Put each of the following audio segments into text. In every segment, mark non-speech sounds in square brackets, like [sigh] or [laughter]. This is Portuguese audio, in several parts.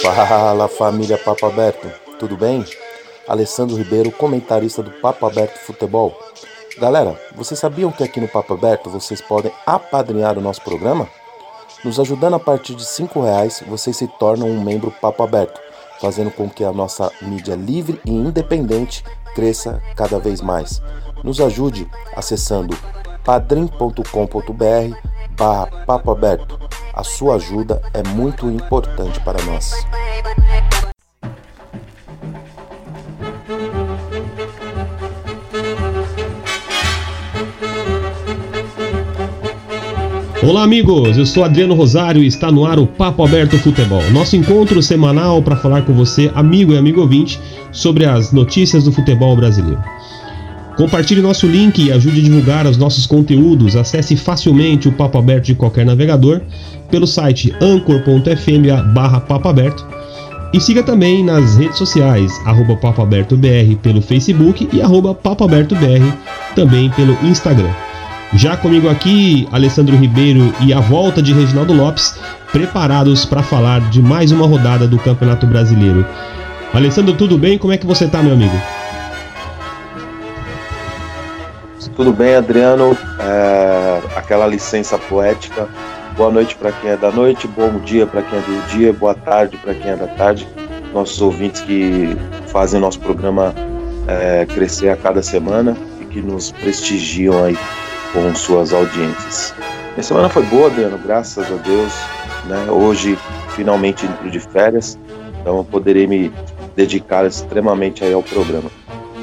Fala família Papo Aberto, tudo bem? Alessandro Ribeiro, comentarista do Papo Aberto Futebol. Galera, vocês sabiam que aqui no Papo Aberto vocês podem apadrinhar o nosso programa? Nos ajudando a partir de R$ reais, vocês se tornam um membro Papo Aberto, fazendo com que a nossa mídia livre e independente cresça cada vez mais. Nos ajude acessando padrim.com.br barra Papo Aberto. A sua ajuda é muito importante para nós. Olá, amigos. Eu sou Adriano Rosário e está no ar o Papo Aberto Futebol, nosso encontro semanal para falar com você, amigo e amigo ouvinte, sobre as notícias do futebol brasileiro. Compartilhe nosso link e ajude a divulgar os nossos conteúdos. Acesse facilmente o Papo Aberto de qualquer navegador pelo site anchor.fm Papo e siga também nas redes sociais, arroba pelo Facebook e arroba também pelo Instagram. Já comigo aqui, Alessandro Ribeiro e a volta de Reginaldo Lopes, preparados para falar de mais uma rodada do Campeonato Brasileiro. Alessandro, tudo bem? Como é que você tá, meu amigo? Tudo bem, Adriano. É, aquela licença poética. Boa noite para quem é da noite, bom dia para quem é do dia, boa tarde para quem é da tarde. Nossos ouvintes que fazem nosso programa é, crescer a cada semana e que nos prestigiam aí com suas audiências. Minha semana foi boa, Adriano, graças a Deus. Né? Hoje, finalmente, indo de férias, então eu poderei me dedicar extremamente aí ao programa.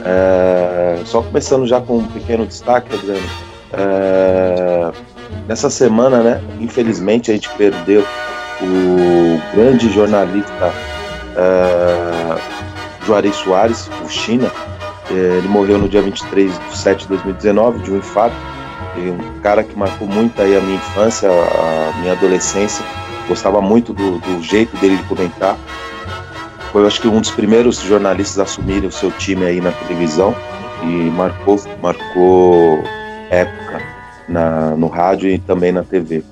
É, só começando já com um pequeno destaque, Adriano. É, nessa semana, né, infelizmente, a gente perdeu o grande jornalista é, Juarez Soares, o China. É, ele morreu no dia 23 de 7 de 2019 de um infarto um cara que marcou muito aí a minha infância, a minha adolescência. Gostava muito do, do jeito dele de comentar. Foi, acho que um dos primeiros jornalistas a assumirem o seu time aí na televisão e marcou, marcou época na, no rádio e também na TV.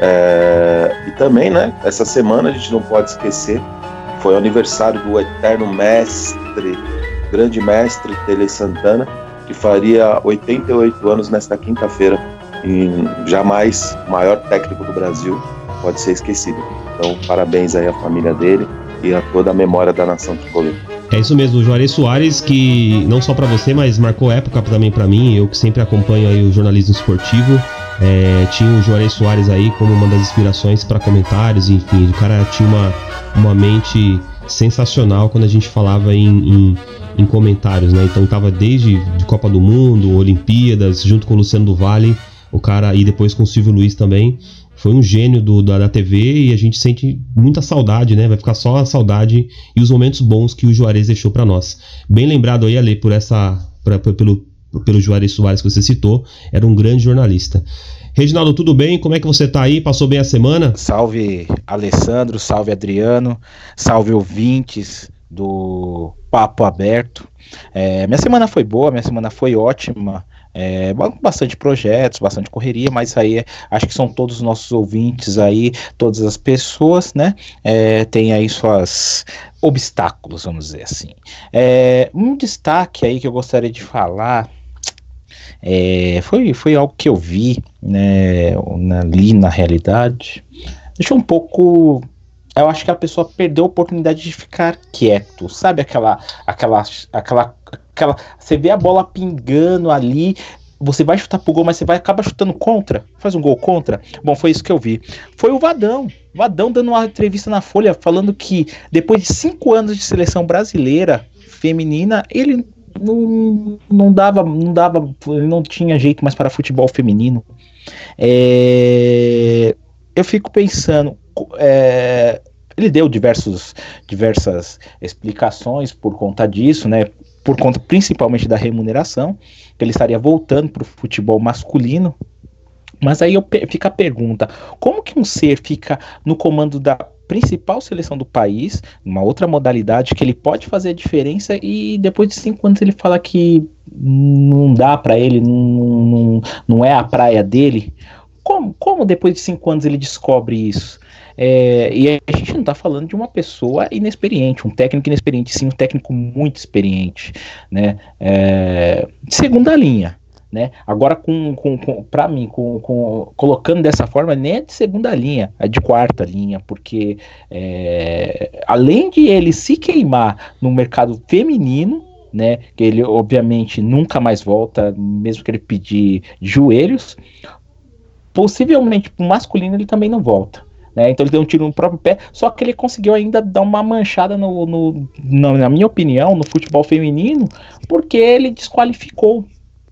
É, e também, né, essa semana a gente não pode esquecer, foi o aniversário do eterno mestre, grande mestre Tele Santana, que faria 88 anos nesta quinta-feira. Jamais o maior técnico do Brasil pode ser esquecido. Então, parabéns aí à família dele e a toda a memória da nação tricolor. É isso mesmo, o Juarez Soares, que não só para você, mas marcou época também para mim, eu que sempre acompanho aí o jornalismo esportivo. É, tinha o Juarez Soares aí como uma das inspirações para comentários, enfim, o cara tinha uma, uma mente sensacional quando a gente falava em, em em comentários, né? Então tava desde de Copa do Mundo, Olimpíadas, junto com o Luciano do Vale, o cara, e depois com o Silvio Luiz também. Foi um gênio do, da, da TV e a gente sente muita saudade, né? Vai ficar só a saudade e os momentos bons que o Juarez deixou para nós. Bem lembrado aí, Ale, por essa. Pra, pelo, pelo Juarez Soares que você citou, era um grande jornalista. Reginaldo, tudo bem? Como é que você tá aí? Passou bem a semana? Salve Alessandro, salve Adriano, salve ouvintes do Papo Aberto. É, minha semana foi boa, minha semana foi ótima. É, bastante projetos, bastante correria, mas aí acho que são todos os nossos ouvintes aí, todas as pessoas, né? É, tem aí suas obstáculos, vamos dizer assim. É, um destaque aí que eu gostaria de falar é, foi, foi algo que eu vi, né, ali na realidade. Deixou um pouco eu acho que a pessoa perdeu a oportunidade de ficar quieto, sabe aquela, aquela, aquela, aquela, você vê a bola pingando ali, você vai chutar pro gol, mas você vai acabar chutando contra, faz um gol contra. Bom, foi isso que eu vi. Foi o Vadão, Vadão dando uma entrevista na Folha falando que depois de cinco anos de seleção brasileira feminina, ele não, não dava, não dava, não tinha jeito mais para futebol feminino. É, eu fico pensando, é, ele deu diversos, diversas explicações por conta disso, né? Por conta principalmente da remuneração, que ele estaria voltando para o futebol masculino. Mas aí eu, fica a pergunta: como que um ser fica no comando da principal seleção do país, uma outra modalidade que ele pode fazer a diferença e depois de cinco anos ele fala que não dá para ele, não, não, não é a praia dele? como, como depois de cinco anos ele descobre isso? É, e a gente não está falando de uma pessoa inexperiente, um técnico inexperiente, sim, um técnico muito experiente, né? É, segunda linha, né? Agora, com, com, com para mim, com, com, colocando dessa forma, nem é de segunda linha, é de quarta linha, porque é, além de ele se queimar no mercado feminino, né? Que ele obviamente nunca mais volta, mesmo que ele pedir joelhos. Possivelmente para o masculino ele também não volta. Né? Então ele deu um tiro no próprio pé, só que ele conseguiu ainda dar uma manchada no, no, no, na minha opinião, no futebol feminino, porque ele desqualificou,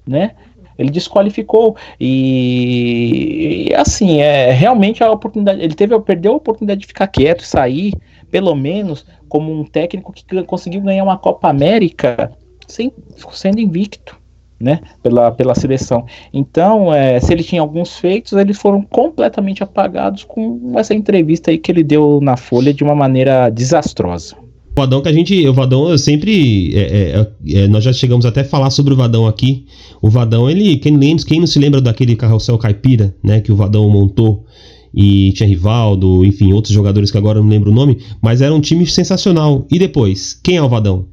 né? Ele desqualificou e, e, assim, é realmente a oportunidade, ele teve perdeu a oportunidade de ficar quieto, sair, pelo menos como um técnico que conseguiu ganhar uma Copa América sem, sendo invicto né, pela, pela seleção. Então, é, se ele tinha alguns feitos, eles foram completamente apagados com essa entrevista aí que ele deu na Folha de uma maneira desastrosa. O Vadão que a gente. O Vadão eu sempre. É, é, é, nós já chegamos até a falar sobre o Vadão aqui. O Vadão, ele. Quem, lembra, quem não se lembra daquele carrossel caipira, né? Que o Vadão montou e tinha Rivaldo, enfim, outros jogadores que agora não lembro o nome, mas era um time sensacional. E depois, quem é o Vadão?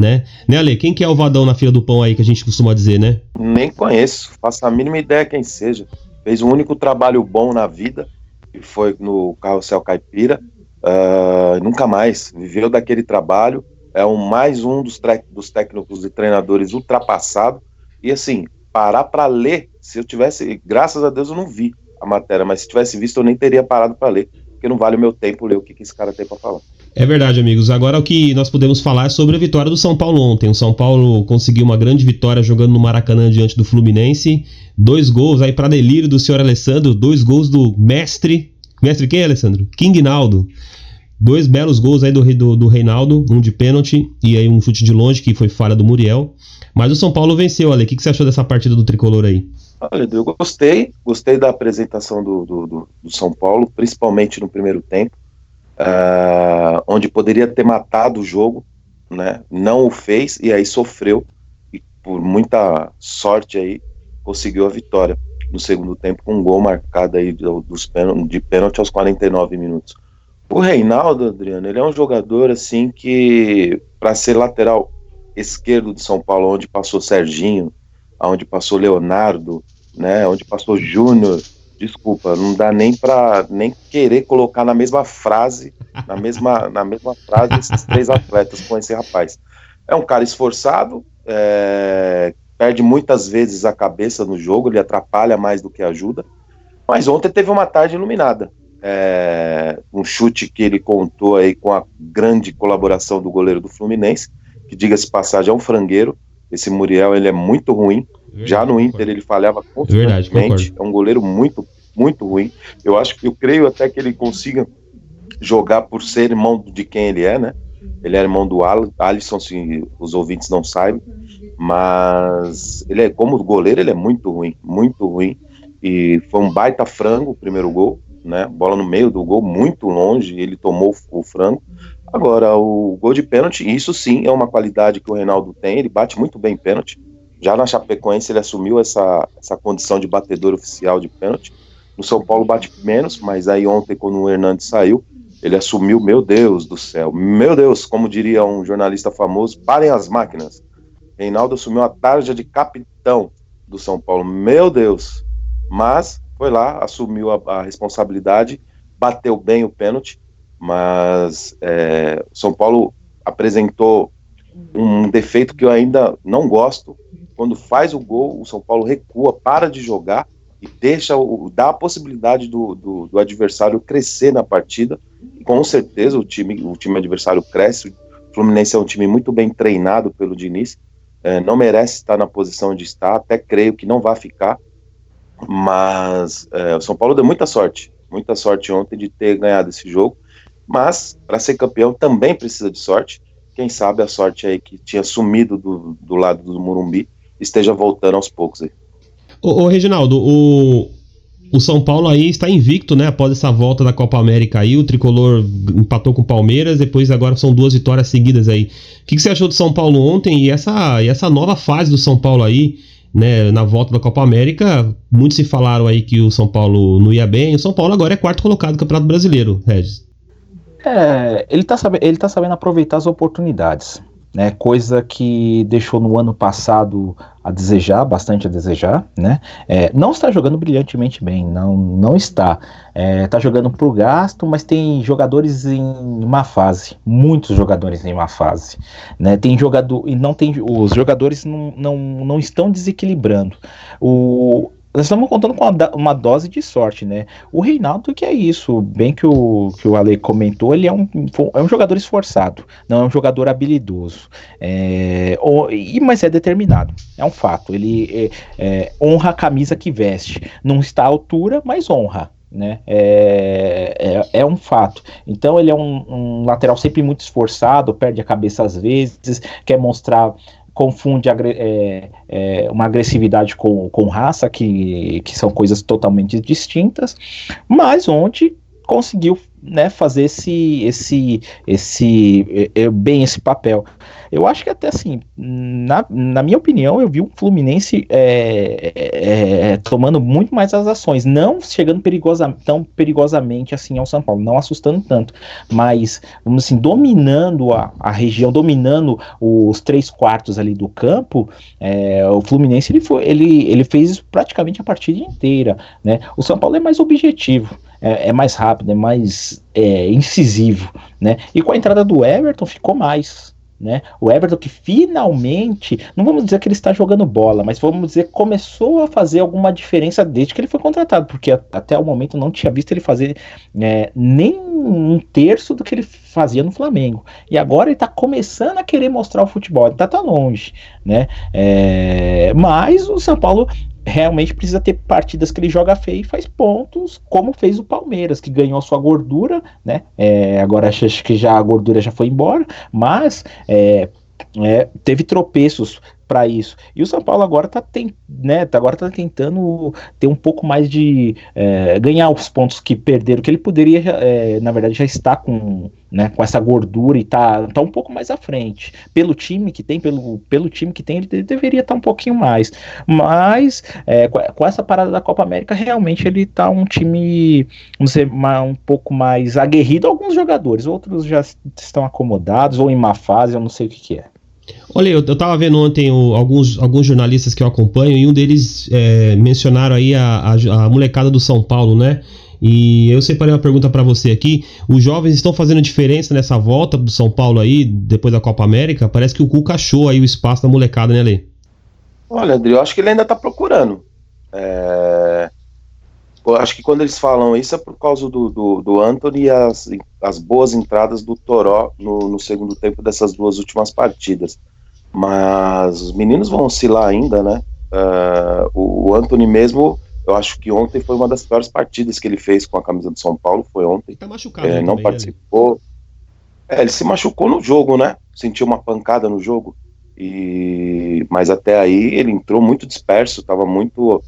Né? Né, Ale? Quem que é o vadão na fila do pão aí que a gente costuma dizer, né? Nem conheço, faço a mínima ideia quem seja. Fez um único trabalho bom na vida, que foi no Carrossel Caipira. Uh, nunca mais viveu daquele trabalho. É um mais um dos, dos técnicos e treinadores ultrapassado. E assim, parar para ler, se eu tivesse, graças a Deus eu não vi a matéria, mas se tivesse visto eu nem teria parado para ler, porque não vale o meu tempo ler o que, que esse cara tem para falar. É verdade, amigos. Agora o que nós podemos falar é sobre a vitória do São Paulo ontem. O São Paulo conseguiu uma grande vitória jogando no Maracanã diante do Fluminense. Dois gols aí para delírio do senhor Alessandro, dois gols do mestre. Mestre quem, Alessandro? King Naldo. Dois belos gols aí do, do, do Reinaldo, um de pênalti e aí um chute de longe que foi falha do Muriel. Mas o São Paulo venceu, Ale. O que, que você achou dessa partida do tricolor aí? Olha, eu gostei, gostei da apresentação do, do, do, do São Paulo, principalmente no primeiro tempo uh, onde poderia ter matado o jogo, né? Não o fez e aí sofreu e por muita sorte aí conseguiu a vitória no segundo tempo com um gol marcado aí dos pênalti, de pênalti aos 49 minutos. O Reinaldo, Adriano, ele é um jogador assim que para ser lateral esquerdo de São Paulo, onde passou Serginho, onde passou Leonardo, né, onde passou Júnior, desculpa, não dá nem para nem querer colocar na mesma frase, na mesma, na mesma frase esses três atletas com esse rapaz. É um cara esforçado, é, perde muitas vezes a cabeça no jogo, ele atrapalha mais do que ajuda. Mas ontem teve uma tarde iluminada. É, um chute que ele contou aí com a grande colaboração do goleiro do Fluminense, que diga-se passagem é um frangueiro. Esse Muriel ele é muito ruim, já no Inter ele falhava constantemente. Verdade, é um goleiro muito, muito ruim. Eu acho que eu creio até que ele consiga jogar por ser irmão de quem ele é, né? Ele é irmão do Alisson, se os ouvintes não sabem, mas ele é como goleiro, ele é muito ruim, muito ruim. E foi um baita frango o primeiro gol, né? Bola no meio do gol, muito longe, ele tomou o frango. Agora, o gol de pênalti, isso sim é uma qualidade que o Reinaldo tem, ele bate muito bem pênalti. Já na Chapecoense ele assumiu essa, essa condição de batedor oficial de pênalti. No São Paulo bate menos, mas aí ontem, quando o Hernandes saiu, ele assumiu, meu Deus do céu, meu Deus, como diria um jornalista famoso, parem as máquinas. Reinaldo assumiu a tarja de capitão do São Paulo, meu Deus. Mas foi lá, assumiu a, a responsabilidade, bateu bem o pênalti, mas é, São Paulo apresentou um defeito que eu ainda não gosto, quando faz o gol, o São Paulo recua, para de jogar e deixa o, dá a possibilidade do, do, do, adversário crescer na partida. Com certeza o time, o time adversário cresce. O Fluminense é um time muito bem treinado pelo Diniz. É, não merece estar na posição onde está, até creio que não vai ficar. Mas é, o São Paulo deu muita sorte, muita sorte ontem de ter ganhado esse jogo. Mas para ser campeão também precisa de sorte. Quem sabe a sorte aí que tinha sumido do, do lado do Morumbi esteja voltando aos poucos aí. Ô, ô Reginaldo, o, o São Paulo aí está invicto, né? Após essa volta da Copa América aí, o tricolor empatou com o Palmeiras, depois agora são duas vitórias seguidas aí. O que, que você achou do São Paulo ontem e essa, e essa nova fase do São Paulo aí? né, na volta da Copa América, muitos se falaram aí que o São Paulo não ia bem. O São Paulo agora é quarto colocado no Campeonato Brasileiro, Regis. É, ele tá, sabendo, ele tá sabendo aproveitar as oportunidades né, coisa que deixou no ano passado a desejar, bastante a desejar, né, é, não está jogando brilhantemente bem, não, não está, é, está jogando para o gasto, mas tem jogadores em má fase, muitos jogadores em má fase, né, tem jogador, e não tem, os jogadores não, não, não estão desequilibrando, o, nós estamos contando com uma, dose de sorte, né? O Reinaldo, que é isso, bem que o, que o Ale comentou, ele é um, é um jogador esforçado, não é um jogador habilidoso, é, e, mas é determinado, é um fato. Ele é, é, honra a camisa que veste, não está à altura, mas honra. Né? É, é, é, um fato. Então ele é um, um lateral sempre muito esforçado, perde a cabeça às vezes, quer mostrar confunde é, é, uma agressividade com, com raça, que, que são coisas totalmente distintas, mas onde conseguiu né, fazer esse, esse, esse, é, é, bem esse papel. Eu acho que até assim, na, na minha opinião, eu vi um Fluminense é, é, é, tomando muito mais as ações, não chegando perigosa, tão perigosamente assim ao São Paulo, não assustando tanto, mas, vamos assim, dominando a, a região, dominando os três quartos ali do campo, é, o Fluminense ele, foi, ele, ele fez praticamente a partida inteira, né? O São Paulo é mais objetivo, é, é mais rápido, é mais é, incisivo, né? E com a entrada do Everton ficou mais. Né? O Everton que finalmente, não vamos dizer que ele está jogando bola, mas vamos dizer que começou a fazer alguma diferença desde que ele foi contratado, porque até o momento não tinha visto ele fazer é, nem um terço do que ele fazia no Flamengo. E agora ele está começando a querer mostrar o futebol, ele está tá longe, né? É, mas o São Paulo realmente precisa ter partidas que ele joga feio e faz pontos, como fez o Palmeiras, que ganhou a sua gordura, né? É, agora acho que já a gordura já foi embora, mas é, é, teve tropeços para isso. E o São Paulo agora está né, tá, agora tá tentando ter um pouco mais de é, ganhar os pontos que perderam, que ele poderia, é, na verdade, já está com, né, com essa gordura e tá, tá um pouco mais à frente. Pelo time que tem, pelo, pelo time que tem, ele deveria estar tá um pouquinho mais. Mas é, com essa parada da Copa América, realmente ele tá um time, vamos dizer, um pouco mais aguerrido. Alguns jogadores, outros já estão acomodados ou em má fase, eu não sei o que, que é. Olha, eu, eu tava vendo ontem o, alguns, alguns jornalistas que eu acompanho e um deles é, mencionaram aí a, a, a, molecada do São Paulo, né? E eu separei uma pergunta para você aqui. Os jovens estão fazendo diferença nessa volta do São Paulo aí, depois da Copa América? Parece que o Cuca achou aí o espaço da molecada, né, Lê? Olha, André, eu acho que ele ainda tá procurando. É... Acho que quando eles falam isso é por causa do, do, do Anthony e as, as boas entradas do Toró no, no segundo tempo dessas duas últimas partidas. Mas os meninos vão oscilar ainda, né? Uh, o, Anthony mesmo, eu acho que ontem foi uma das piores partidas que ele fez com a camisa do São Paulo, foi ontem. Ele tá machucado. É, não também, participou. É, ele se machucou no jogo, né? Sentiu uma pancada no jogo. E mas até aí ele entrou muito disperso, estava muito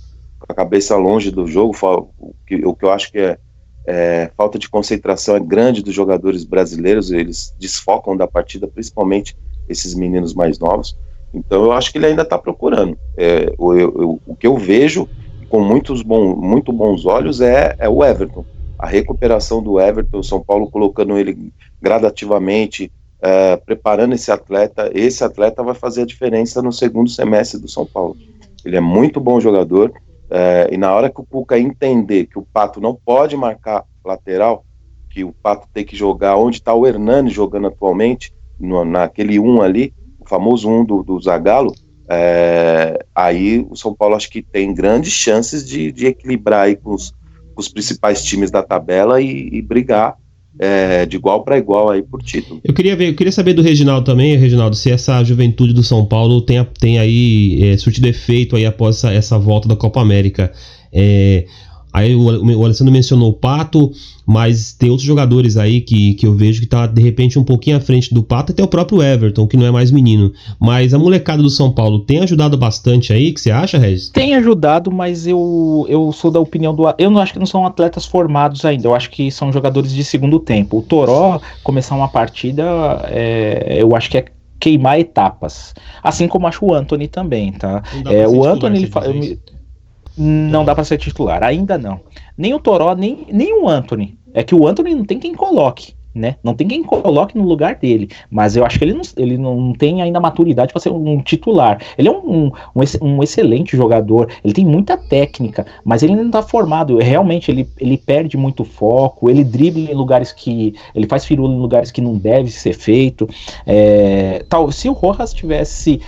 a cabeça longe do jogo. O que, o que eu acho que é, é, falta de concentração é grande dos jogadores brasileiros. Eles desfocam da partida, principalmente esses meninos mais novos. Então eu acho que ele ainda está procurando. É, o, eu, o que eu vejo com muitos bom, muito bons olhos é, é o Everton. A recuperação do Everton, o São Paulo colocando ele gradativamente, é, preparando esse atleta. Esse atleta vai fazer a diferença no segundo semestre do São Paulo. Ele é muito bom jogador. É, e na hora que o Cuca entender que o Pato não pode marcar lateral, que o Pato tem que jogar onde está o Hernani jogando atualmente, no, naquele um ali, o famoso um do, do Zagallo, é, aí o São Paulo acho que tem grandes chances de, de equilibrar aí com os, com os principais times da tabela e, e brigar é, de igual para igual aí por título. Eu queria ver, eu queria saber do Reginaldo também, Reginaldo, se essa juventude do São Paulo tem, tem aí é, surtido efeito aí após essa, essa volta da Copa América. É, Aí o, o Alessandro mencionou o Pato, mas tem outros jogadores aí que, que eu vejo que tá de repente um pouquinho à frente do Pato, até o próprio Everton, que não é mais menino. Mas a molecada do São Paulo tem ajudado bastante aí, que você acha, Regis? Tem ajudado, mas eu, eu sou da opinião do. Eu não acho que não são atletas formados ainda, eu acho que são jogadores de segundo tempo. O Toró começar uma partida, é, eu acho que é queimar etapas. Assim como acho o Anthony também, tá? É, o Anthony ele fa... não dá para ser titular, ainda não. Nem o Toró, nem, nem o Anthony. É que o Anthony não tem quem coloque né? Não tem quem coloque no lugar dele, mas eu acho que ele não, ele não tem ainda maturidade para ser um titular. Ele é um, um, um, excelente jogador, ele tem muita técnica, mas ele não está formado. Realmente ele, ele perde muito foco, ele dribla em lugares que. ele faz firula em lugares que não deve ser feito. É, tal, se o Rojas tivesse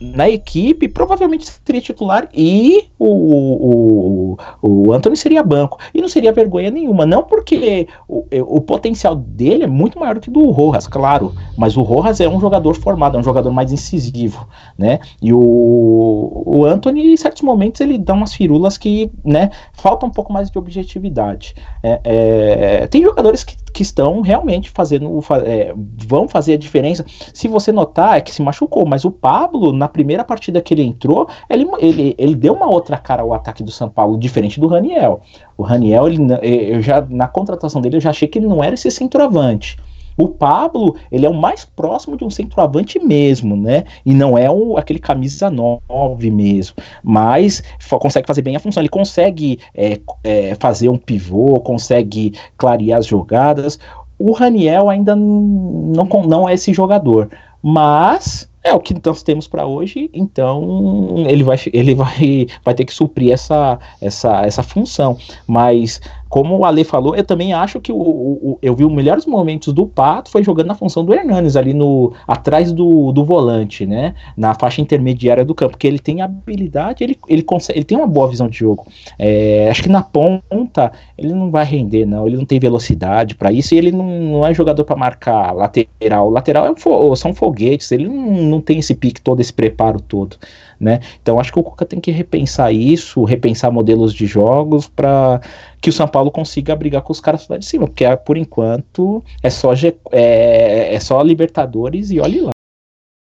na equipe, provavelmente seria titular e o, o, o Anthony seria banco. E não seria vergonha nenhuma. Não porque o, o potencial dele é muito maior que do Rojas, claro. Mas o Rojas é um jogador formado, é um jogador mais incisivo, né? E o, o Anthony, em certos momentos, ele dá umas firulas que, né, falta um pouco mais de objetividade. É, é, tem jogadores que, que estão realmente fazendo, é, vão fazer a diferença. Se você notar, é que se machucou, mas o Pablo, na primeira partida que ele entrou, ele, ele, ele deu uma outra cara ao ataque do São Paulo, diferente do Raniel. O Raniel, ele, eu já, na contratação dele, eu já achei que ele não era esse centroavante. O Pablo, ele é o mais próximo de um centroavante mesmo, né? E não é o, aquele camisa 9 mesmo. Mas consegue fazer bem a função. Ele consegue é, é, fazer um pivô, consegue clarear as jogadas. O Raniel ainda não, não é esse jogador. Mas é o que nós temos para hoje, então ele vai, ele vai, vai ter que suprir essa, essa, essa função. Mas como o Ale falou, eu também acho que o, o, eu vi os melhores momentos do Pato foi jogando na função do Hernanes, ali no atrás do, do volante, né? Na faixa intermediária do campo, porque ele tem habilidade, ele, ele, consegue, ele tem uma boa visão de jogo. É, acho que na ponta ele não vai render, não. Ele não tem velocidade para isso e ele não, não é jogador para marcar lateral. Lateral é, são foguetes, ele não, não tem esse pique todo, esse preparo todo né? Então acho que o Cuca tem que repensar isso, repensar modelos de jogos para que o São Paulo consiga brigar com os caras lá de cima, porque por enquanto é só, é, é só Libertadores e olhe lá.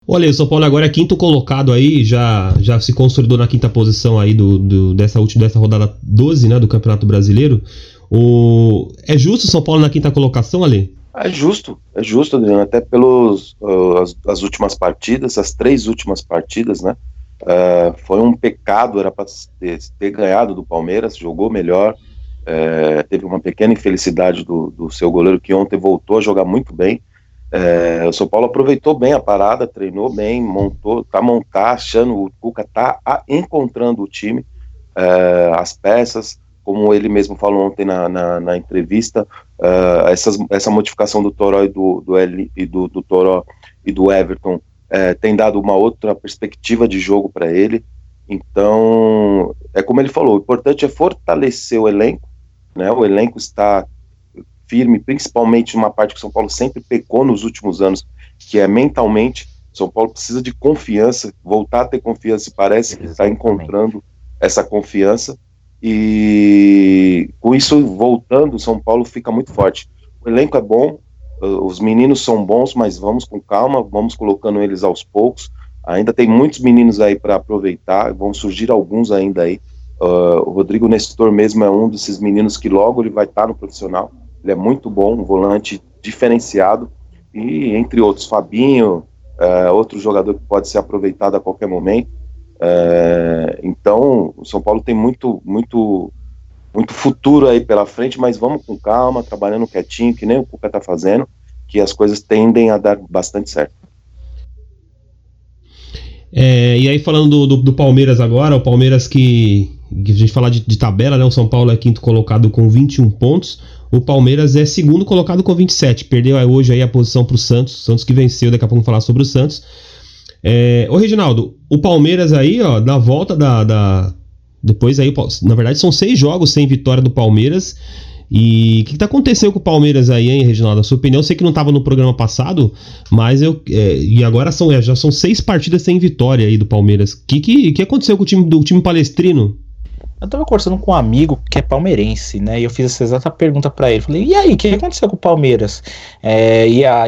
Olha, o São Paulo agora é quinto colocado aí, já, já se consolidou na quinta posição aí do, do, dessa última dessa rodada 12, né, do Campeonato Brasileiro. O, é justo o São Paulo na quinta colocação, Ali? É justo, é justo, Adriano, até pelas uh, as, as, últimas partidas, as três últimas partidas, né? Uh, foi um pecado, era para ter, ter, ganhado do Palmeiras, jogou melhor, uh, teve uma pequena infelicidade do, do, seu goleiro que ontem voltou a jogar muito bem. Uh, o São Paulo aproveitou bem a parada, treinou bem, montou, tá montar, achando, o Cuca tá a, encontrando o time, as peças, como ele mesmo falou ontem na, na, na entrevista, essas, essa modificação do Toró e do, do, L, e do, do Toró e do Everton é, tem dado uma outra perspectiva de jogo para ele. Então, é como ele falou, o importante é fortalecer o elenco, né? O elenco está firme, principalmente numa parte que o São Paulo sempre pecou nos últimos anos, que é mentalmente. São Paulo precisa de confiança, voltar a ter confiança, e parece que está encontrando essa confiança. E com isso voltando, o São Paulo fica muito forte. O elenco é bom, os meninos são bons, mas vamos com calma, vamos colocando eles aos poucos. Ainda tem muitos meninos aí para aproveitar, vão surgir alguns ainda aí. Uh, o Rodrigo Nestor mesmo é um desses meninos que logo ele vai estar tá no profissional. Ele é muito bom, um volante diferenciado. E entre outros, Fabinho, uh, outro jogador que pode ser aproveitado a qualquer momento. Uh, então, o São Paulo tem muito, muito muito futuro aí pela frente, mas vamos com calma, trabalhando quietinho, que nem o Cuca está fazendo, que as coisas tendem a dar bastante certo. É, e aí falando do, do, Palmeiras agora, o Palmeiras que, que a gente falar de, de, tabela, né? O São Paulo é quinto colocado com 21 pontos, o Palmeiras é segundo colocado com 27, perdeu hoje aí a posição para o Santos, Santos que venceu, daqui a pouco vamos falar sobre o Santos. É, ô Reginaldo, o Palmeiras aí, ó, na volta da, da depois aí, na verdade, são seis jogos sem vitória do Palmeiras. E o que, que aconteceu com o Palmeiras aí, hein, Reginaldo? A sua opinião, eu sei que não estava no programa passado, mas eu. É, e agora são, é, já são seis partidas sem vitória aí do Palmeiras. O que, que, que aconteceu com o time do time palestrino? Eu tava conversando com um amigo que é palmeirense, né? E eu fiz essa exata pergunta para ele. Falei, e aí, o que aconteceu com o Palmeiras? É, e, a,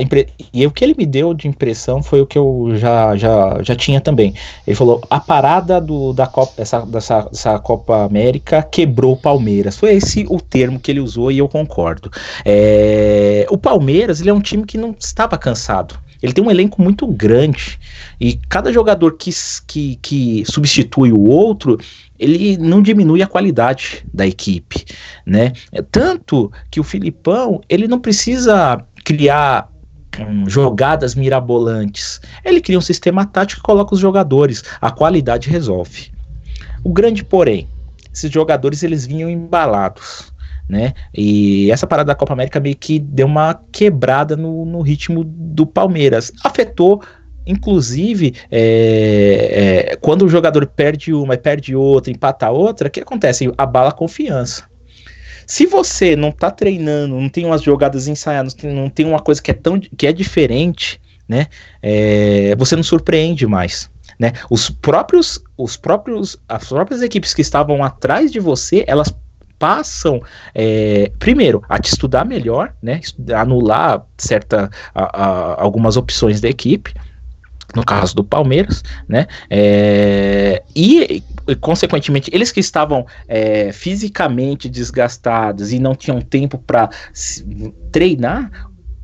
e o que ele me deu de impressão foi o que eu já, já, já tinha também. Ele falou: a parada do, da Copa, dessa, dessa, dessa Copa América quebrou o Palmeiras. Foi esse o termo que ele usou e eu concordo. É, o Palmeiras ele é um time que não estava cansado ele tem um elenco muito grande. E cada jogador que, que, que substitui o outro, ele não diminui a qualidade da equipe, né? É tanto que o Filipão, ele não precisa criar hum, jogadas mirabolantes. Ele cria um sistema tático e coloca os jogadores. A qualidade resolve. O grande porém, esses jogadores eles vinham embalados. Né? E essa parada da Copa América meio que deu uma quebrada no, no ritmo do Palmeiras. Afetou Inclusive, é, é, quando o jogador perde uma perde outra, empata outra, o que acontece? Abala a confiança. Se você não está treinando, não tem umas jogadas ensaiadas, não tem uma coisa que é tão que é diferente, né? É, você não surpreende mais. Né? Os próprios, os próprios, as próprias equipes que estavam atrás de você, elas passam, é, primeiro, a te estudar melhor, né? Anular certa, a, a, algumas opções da equipe, no caso do Palmeiras, né? É, e, consequentemente, eles que estavam é, fisicamente desgastados e não tinham tempo para treinar,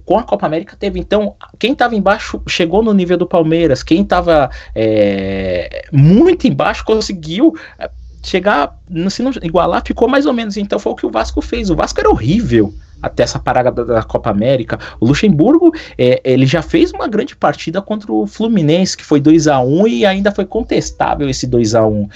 com a Copa América teve então quem estava embaixo chegou no nível do Palmeiras, quem estava é, muito embaixo conseguiu é, chegar, se não igualar, ficou mais ou menos. Então foi o que o Vasco fez. O Vasco era horrível até essa parada da, Copa América. O Luxemburgo, é, ele já fez uma grande partida contra o Fluminense, que foi 2 a 1 e ainda foi contestável esse 2 a 1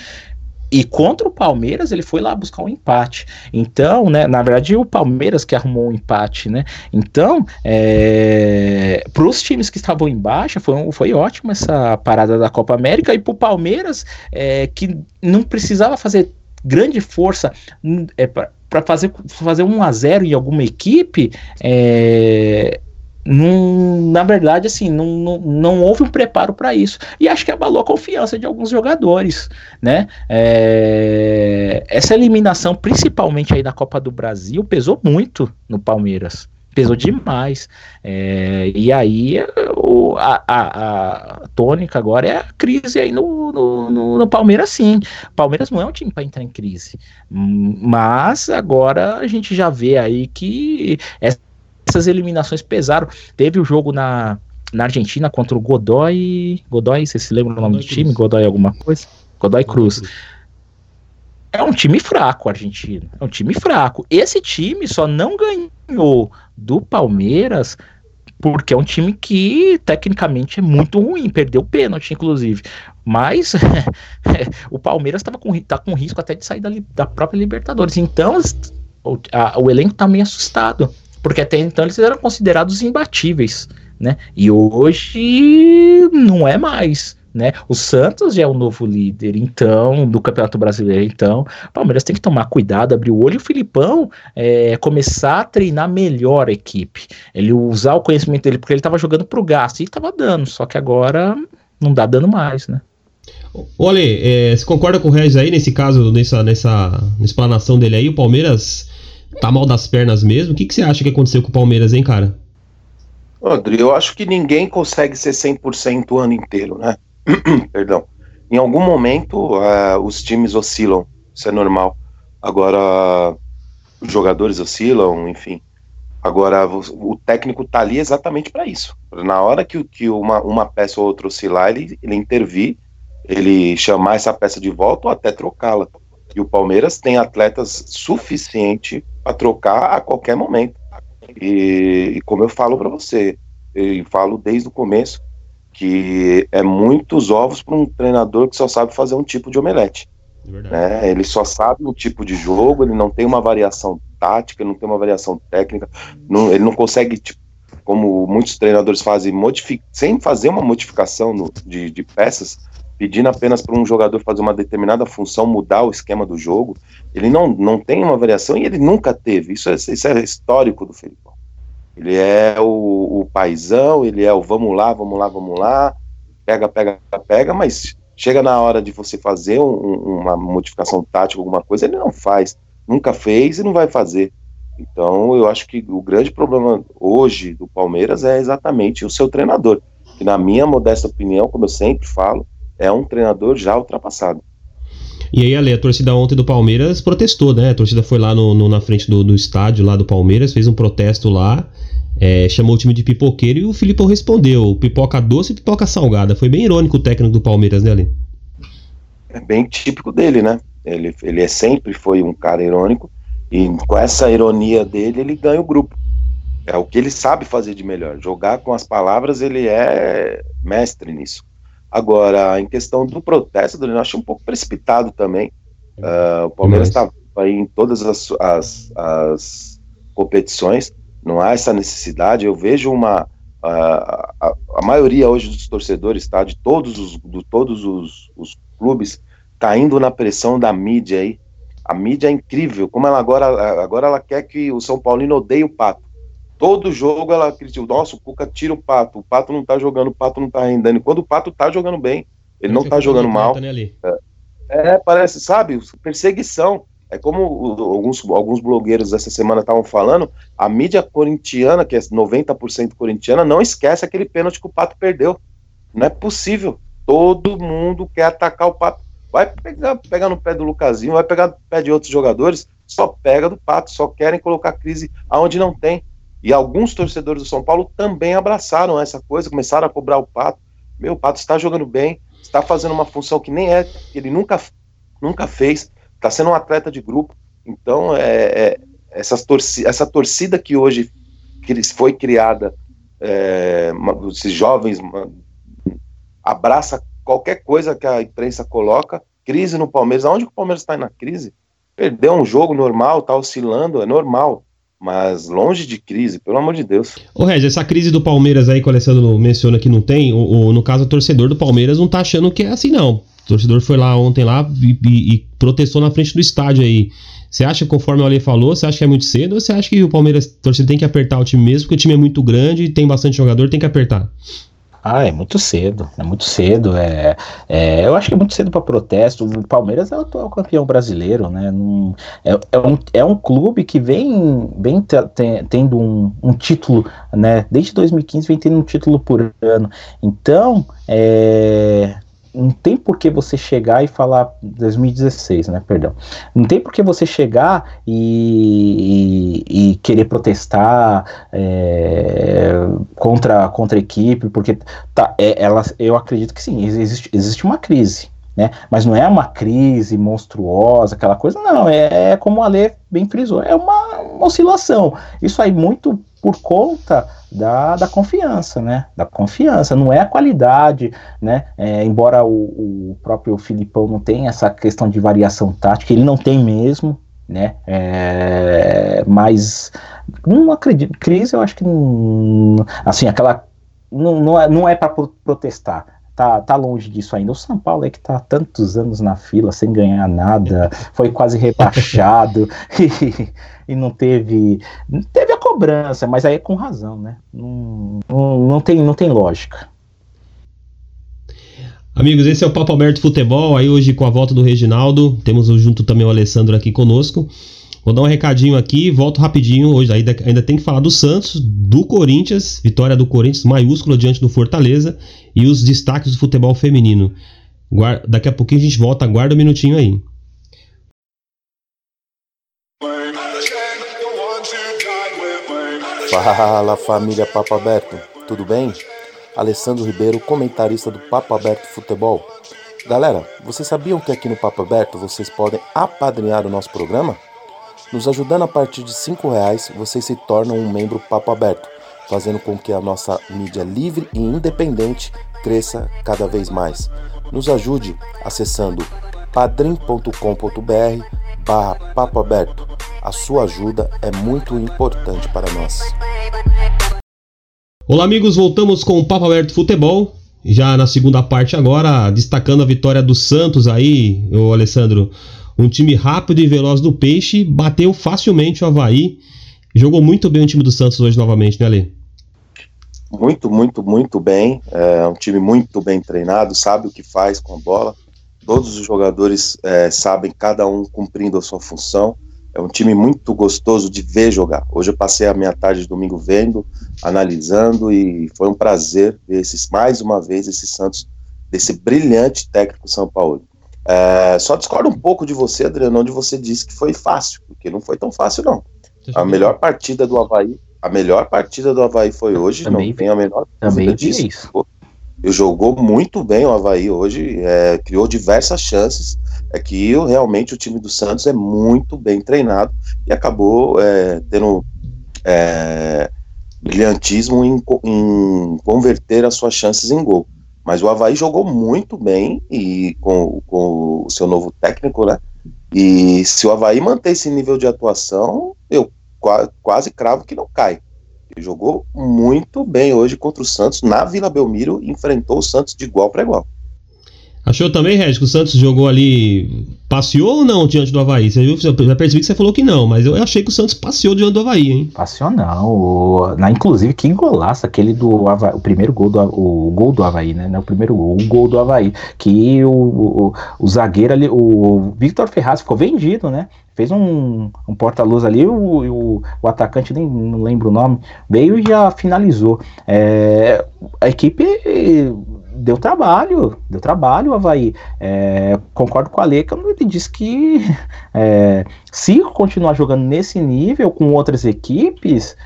e contra o Palmeiras, ele foi lá buscar um empate. Então, né, na verdade, o Palmeiras que arrumou um empate, né? Então, é, para os times que estavam embaixo, foi, foi ótimo essa parada da Copa América. E para o Palmeiras, é, que não precisava fazer grande força é, para fazer, fazer um a 0 em alguma equipe, é, na verdade, assim, não, não, não houve um preparo para isso. E acho que abalou a confiança de alguns jogadores, né? É, essa eliminação, principalmente aí na Copa do Brasil, pesou muito no Palmeiras. Pesou demais. É, e aí o, a, a, a, tônica agora é a crise aí no, no, no, no Palmeiras, sim. Palmeiras não é um time para entrar em crise. Mas agora a gente já vê aí que essa essas eliminações pesaram. Teve o jogo na, na Argentina contra o Godoy. Godoy, você se lembra o nome Godoy do time? Cruz. Godoy alguma coisa? Godoy Cruz. É um time fraco, argentino. É um time fraco. Esse time só não ganhou do Palmeiras porque é um time que tecnicamente é muito ruim, perdeu o pênalti, inclusive. Mas [laughs] o Palmeiras estava com, tá com risco até de sair da, da própria Libertadores. Então o, a, o elenco está meio assustado porque até então eles eram considerados imbatíveis, né? E hoje não é mais. Né? O Santos já é o novo líder, então, do Campeonato Brasileiro. Então, o Palmeiras tem que tomar cuidado, abrir o olho. E o Filipão é, começar a treinar melhor a equipe. Ele usar o conhecimento dele, porque ele estava jogando pro gasto e estava dando, só que agora não dá dando mais, né? Olha, é, você concorda com o Regis aí nesse caso, nessa, nessa, explanação dele aí? O Palmeiras tá mal das pernas mesmo? O que, que você acha que aconteceu com o Palmeiras, hein, cara? André, eu acho que ninguém consegue ser 100% o ano inteiro, né? [clears throat] Perdão. Em algum momento, uh, os times oscilam, isso é normal. Agora, os jogadores oscilam, enfim. Agora, o técnico tá ali exatamente para isso. Na hora que, que uma, uma peça ou outra oscilar, ele, ele intervir, ele chamar essa peça de volta ou até trocá-la. E o Palmeiras tem atletas suficiente para trocar a qualquer momento. E, e como eu falo para você, e falo desde o começo, que é muitos ovos para um treinador que só sabe fazer um tipo de omelete. Né? Ele só sabe um tipo de jogo, ele não tem uma variação tática, não tem uma variação técnica, não, ele não consegue, tipo, como muitos treinadores fazem, sem fazer uma modificação no, de, de peças, pedindo apenas para um jogador fazer uma determinada função, mudar o esquema do jogo. Ele não, não tem uma variação e ele nunca teve. Isso é, isso é histórico do Felipão. Ele é o, o paizão, ele é o vamos lá, vamos lá, vamos lá, pega, pega, pega, mas chega na hora de você fazer um, uma modificação tática, alguma coisa, ele não faz. Nunca fez e não vai fazer. Então, eu acho que o grande problema hoje do Palmeiras é exatamente o seu treinador. Que, na minha modesta opinião, como eu sempre falo, é um treinador já ultrapassado. E aí, Ale, a torcida ontem do Palmeiras protestou, né? A torcida foi lá no, no na frente do, do, estádio lá do Palmeiras, fez um protesto lá. é, chamou o time de pipoqueiro e o Filipão respondeu: pipoca doce e pipoca salgada. Foi bem irônico o técnico do Palmeiras, né, Ali? É bem típico dele, né? Ele, ele é sempre foi um cara irônico e com essa ironia dele ele ganha o grupo. É o que ele sabe fazer de melhor. Jogar com as palavras, ele é mestre nisso. Agora, em questão do protesto, eu acho um pouco precipitado também. Uh, o Palmeiras está aí em todas as, as, as competições não há essa necessidade. Eu vejo uma a, a, a maioria hoje dos torcedores, tá, de todos os, de todos os, os clubes, caindo na pressão da mídia aí. A mídia é incrível, como ela agora, agora ela quer que o São Paulino odeie o Pato. Todo jogo ela critica, nossa, o Cuca tira o Pato, o Pato não tá jogando, o Pato não tá rendendo. E quando o Pato tá jogando bem, ele não tá jogando mal. Né, é, é, parece, sabe, perseguição. É como alguns, alguns blogueiros essa semana estavam falando, a mídia corintiana, que é 90% corintiana, não esquece aquele pênalti que o Pato perdeu. Não é possível. Todo mundo quer atacar o Pato. Vai pegar, pegar no pé do Lucasinho, vai pegar no pé de outros jogadores, só pega do Pato, só querem colocar crise aonde não tem. E alguns torcedores do São Paulo também abraçaram essa coisa, começaram a cobrar o Pato. Meu, o Pato está jogando bem, está fazendo uma função que nem é, que ele nunca, nunca fez está sendo um atleta de grupo. Então, é, é essas torci essa torcida que hoje foi criada, é, esses jovens abraça qualquer coisa que a imprensa coloca. Crise no Palmeiras, aonde o Palmeiras está na crise? Perdeu um jogo normal, está oscilando, é normal mas longe de crise, pelo amor de Deus. Ô Regis, essa crise do Palmeiras aí que o Alessandro menciona que não tem, no caso o torcedor do Palmeiras não tá achando que é assim não. O torcedor foi lá ontem lá e, e, e protestou na frente do estádio aí. Você acha, conforme o Ale falou, você acha que é muito cedo ou você acha que o Palmeiras torcedor tem que apertar o time mesmo, porque o time é muito grande, tem bastante jogador, tem que apertar? Ah, é muito cedo, é muito cedo. É, é eu acho que é muito cedo para protesto. O Palmeiras é o atual campeão brasileiro, né? Num, é, é, um, é um clube que vem, vem tendo um, um título, né? Desde 2015 vem tendo um título por ano. Então, é, não tem por que você chegar e falar 2016, né? Perdão. Não tem por que você chegar e, e, e querer protestar é, contra, contra a equipe, porque tá, é, ela, eu acredito que sim, existe, existe uma crise. Né? Mas não é uma crise monstruosa, aquela coisa, não. É, é como a Lê bem frisou, é uma, uma oscilação. Isso aí muito por conta da, da confiança, né? Da confiança, não é a qualidade, né? É, embora o, o próprio Filipão não tenha essa questão de variação tática, ele não tem mesmo, né? É, mas não acredito. Crise, eu acho que não, assim, aquela não, não é, não é para protestar tá, tá longe disso ainda. O São Paulo é que tá tantos anos na fila sem ganhar nada, foi quase rebaixado [laughs] e, e, não teve. Teve a cobrança, mas aí é com razão, né? Não, não, não, tem, não tem lógica. Amigos, esse é o Papo Aberto Futebol. Aí hoje com a volta do Reginaldo, temos junto também o Alessandro aqui conosco. Vou dar um recadinho aqui, volto rapidinho. Hoje ainda, ainda tem que falar do Santos, do Corinthians, vitória do Corinthians maiúscula diante do Fortaleza e os destaques do futebol feminino. Guarda, daqui a pouquinho a gente volta, aguarda um minutinho aí. Fala família Papo Aberto, tudo bem? Alessandro Ribeiro, comentarista do Papo Aberto Futebol. Galera, vocês sabiam que aqui no Papo Aberto vocês podem apadrinhar o nosso programa? Nos ajudando a partir de R$ reais, vocês se tornam um membro Papo Aberto, fazendo com que a nossa mídia livre e independente cresça cada vez mais. Nos ajude acessando padrim.com.br barra Papo Aberto. A sua ajuda é muito importante para nós. Olá amigos, voltamos com o Papo Aberto Futebol. Já na segunda parte agora, destacando a vitória do Santos aí, o Alessandro um time rápido e veloz do Peixe bateu facilmente o Havaí. Jogou muito bem o time do Santos hoje novamente, né, Ale? Muito, muito, muito bem. É um time muito bem treinado, sabe o que faz com a bola. Todos os jogadores é, sabem, cada um cumprindo a sua função. É um time muito gostoso de ver jogar. Hoje eu passei a minha tarde de domingo vendo, analisando e foi um prazer ver esses, mais uma vez esse Santos, desse brilhante técnico São Paulo. É, só discordo um pouco de você, Adriano, onde você disse que foi fácil, porque não foi tão fácil, não. A melhor partida do Havaí, a melhor partida do Havaí foi hoje, também, não tem a menor também disso. Isso. Jogou muito bem o Havaí hoje, é, criou diversas chances. É que realmente o time do Santos é muito bem treinado e acabou é, tendo é, brilhantismo em, em, converter as suas chances em gol. Mas o Havaí jogou muito bem e com, com o seu novo técnico, né? E se o Havaí manter esse nível de atuação, eu quase, cravo que não cai. Ele jogou muito bem hoje contra o Santos na Vila Belmiro, enfrentou o Santos de igual para igual. Achou também, Regis, que o Santos jogou ali. Passeou ou não diante do Havaí? Você viu? Já percebi que você falou que não, mas eu achei que o Santos passeou diante do Havaí, hein? Passeou não. O, na, inclusive, que golaço aquele do Havaí, o primeiro gol do, o gol do Havaí, né? O primeiro gol, o gol do Havaí. Que o, o, o zagueiro ali, o Victor Ferraz ficou vendido, né? fez um, um porta-luz ali, o, o, o, atacante, nem não lembro o nome, veio e já finalizou. É, a equipe deu trabalho, deu trabalho o Havaí. É, concordo com a Lê que ele disse que [laughs] é, se continuar jogando nesse nível com outras equipes,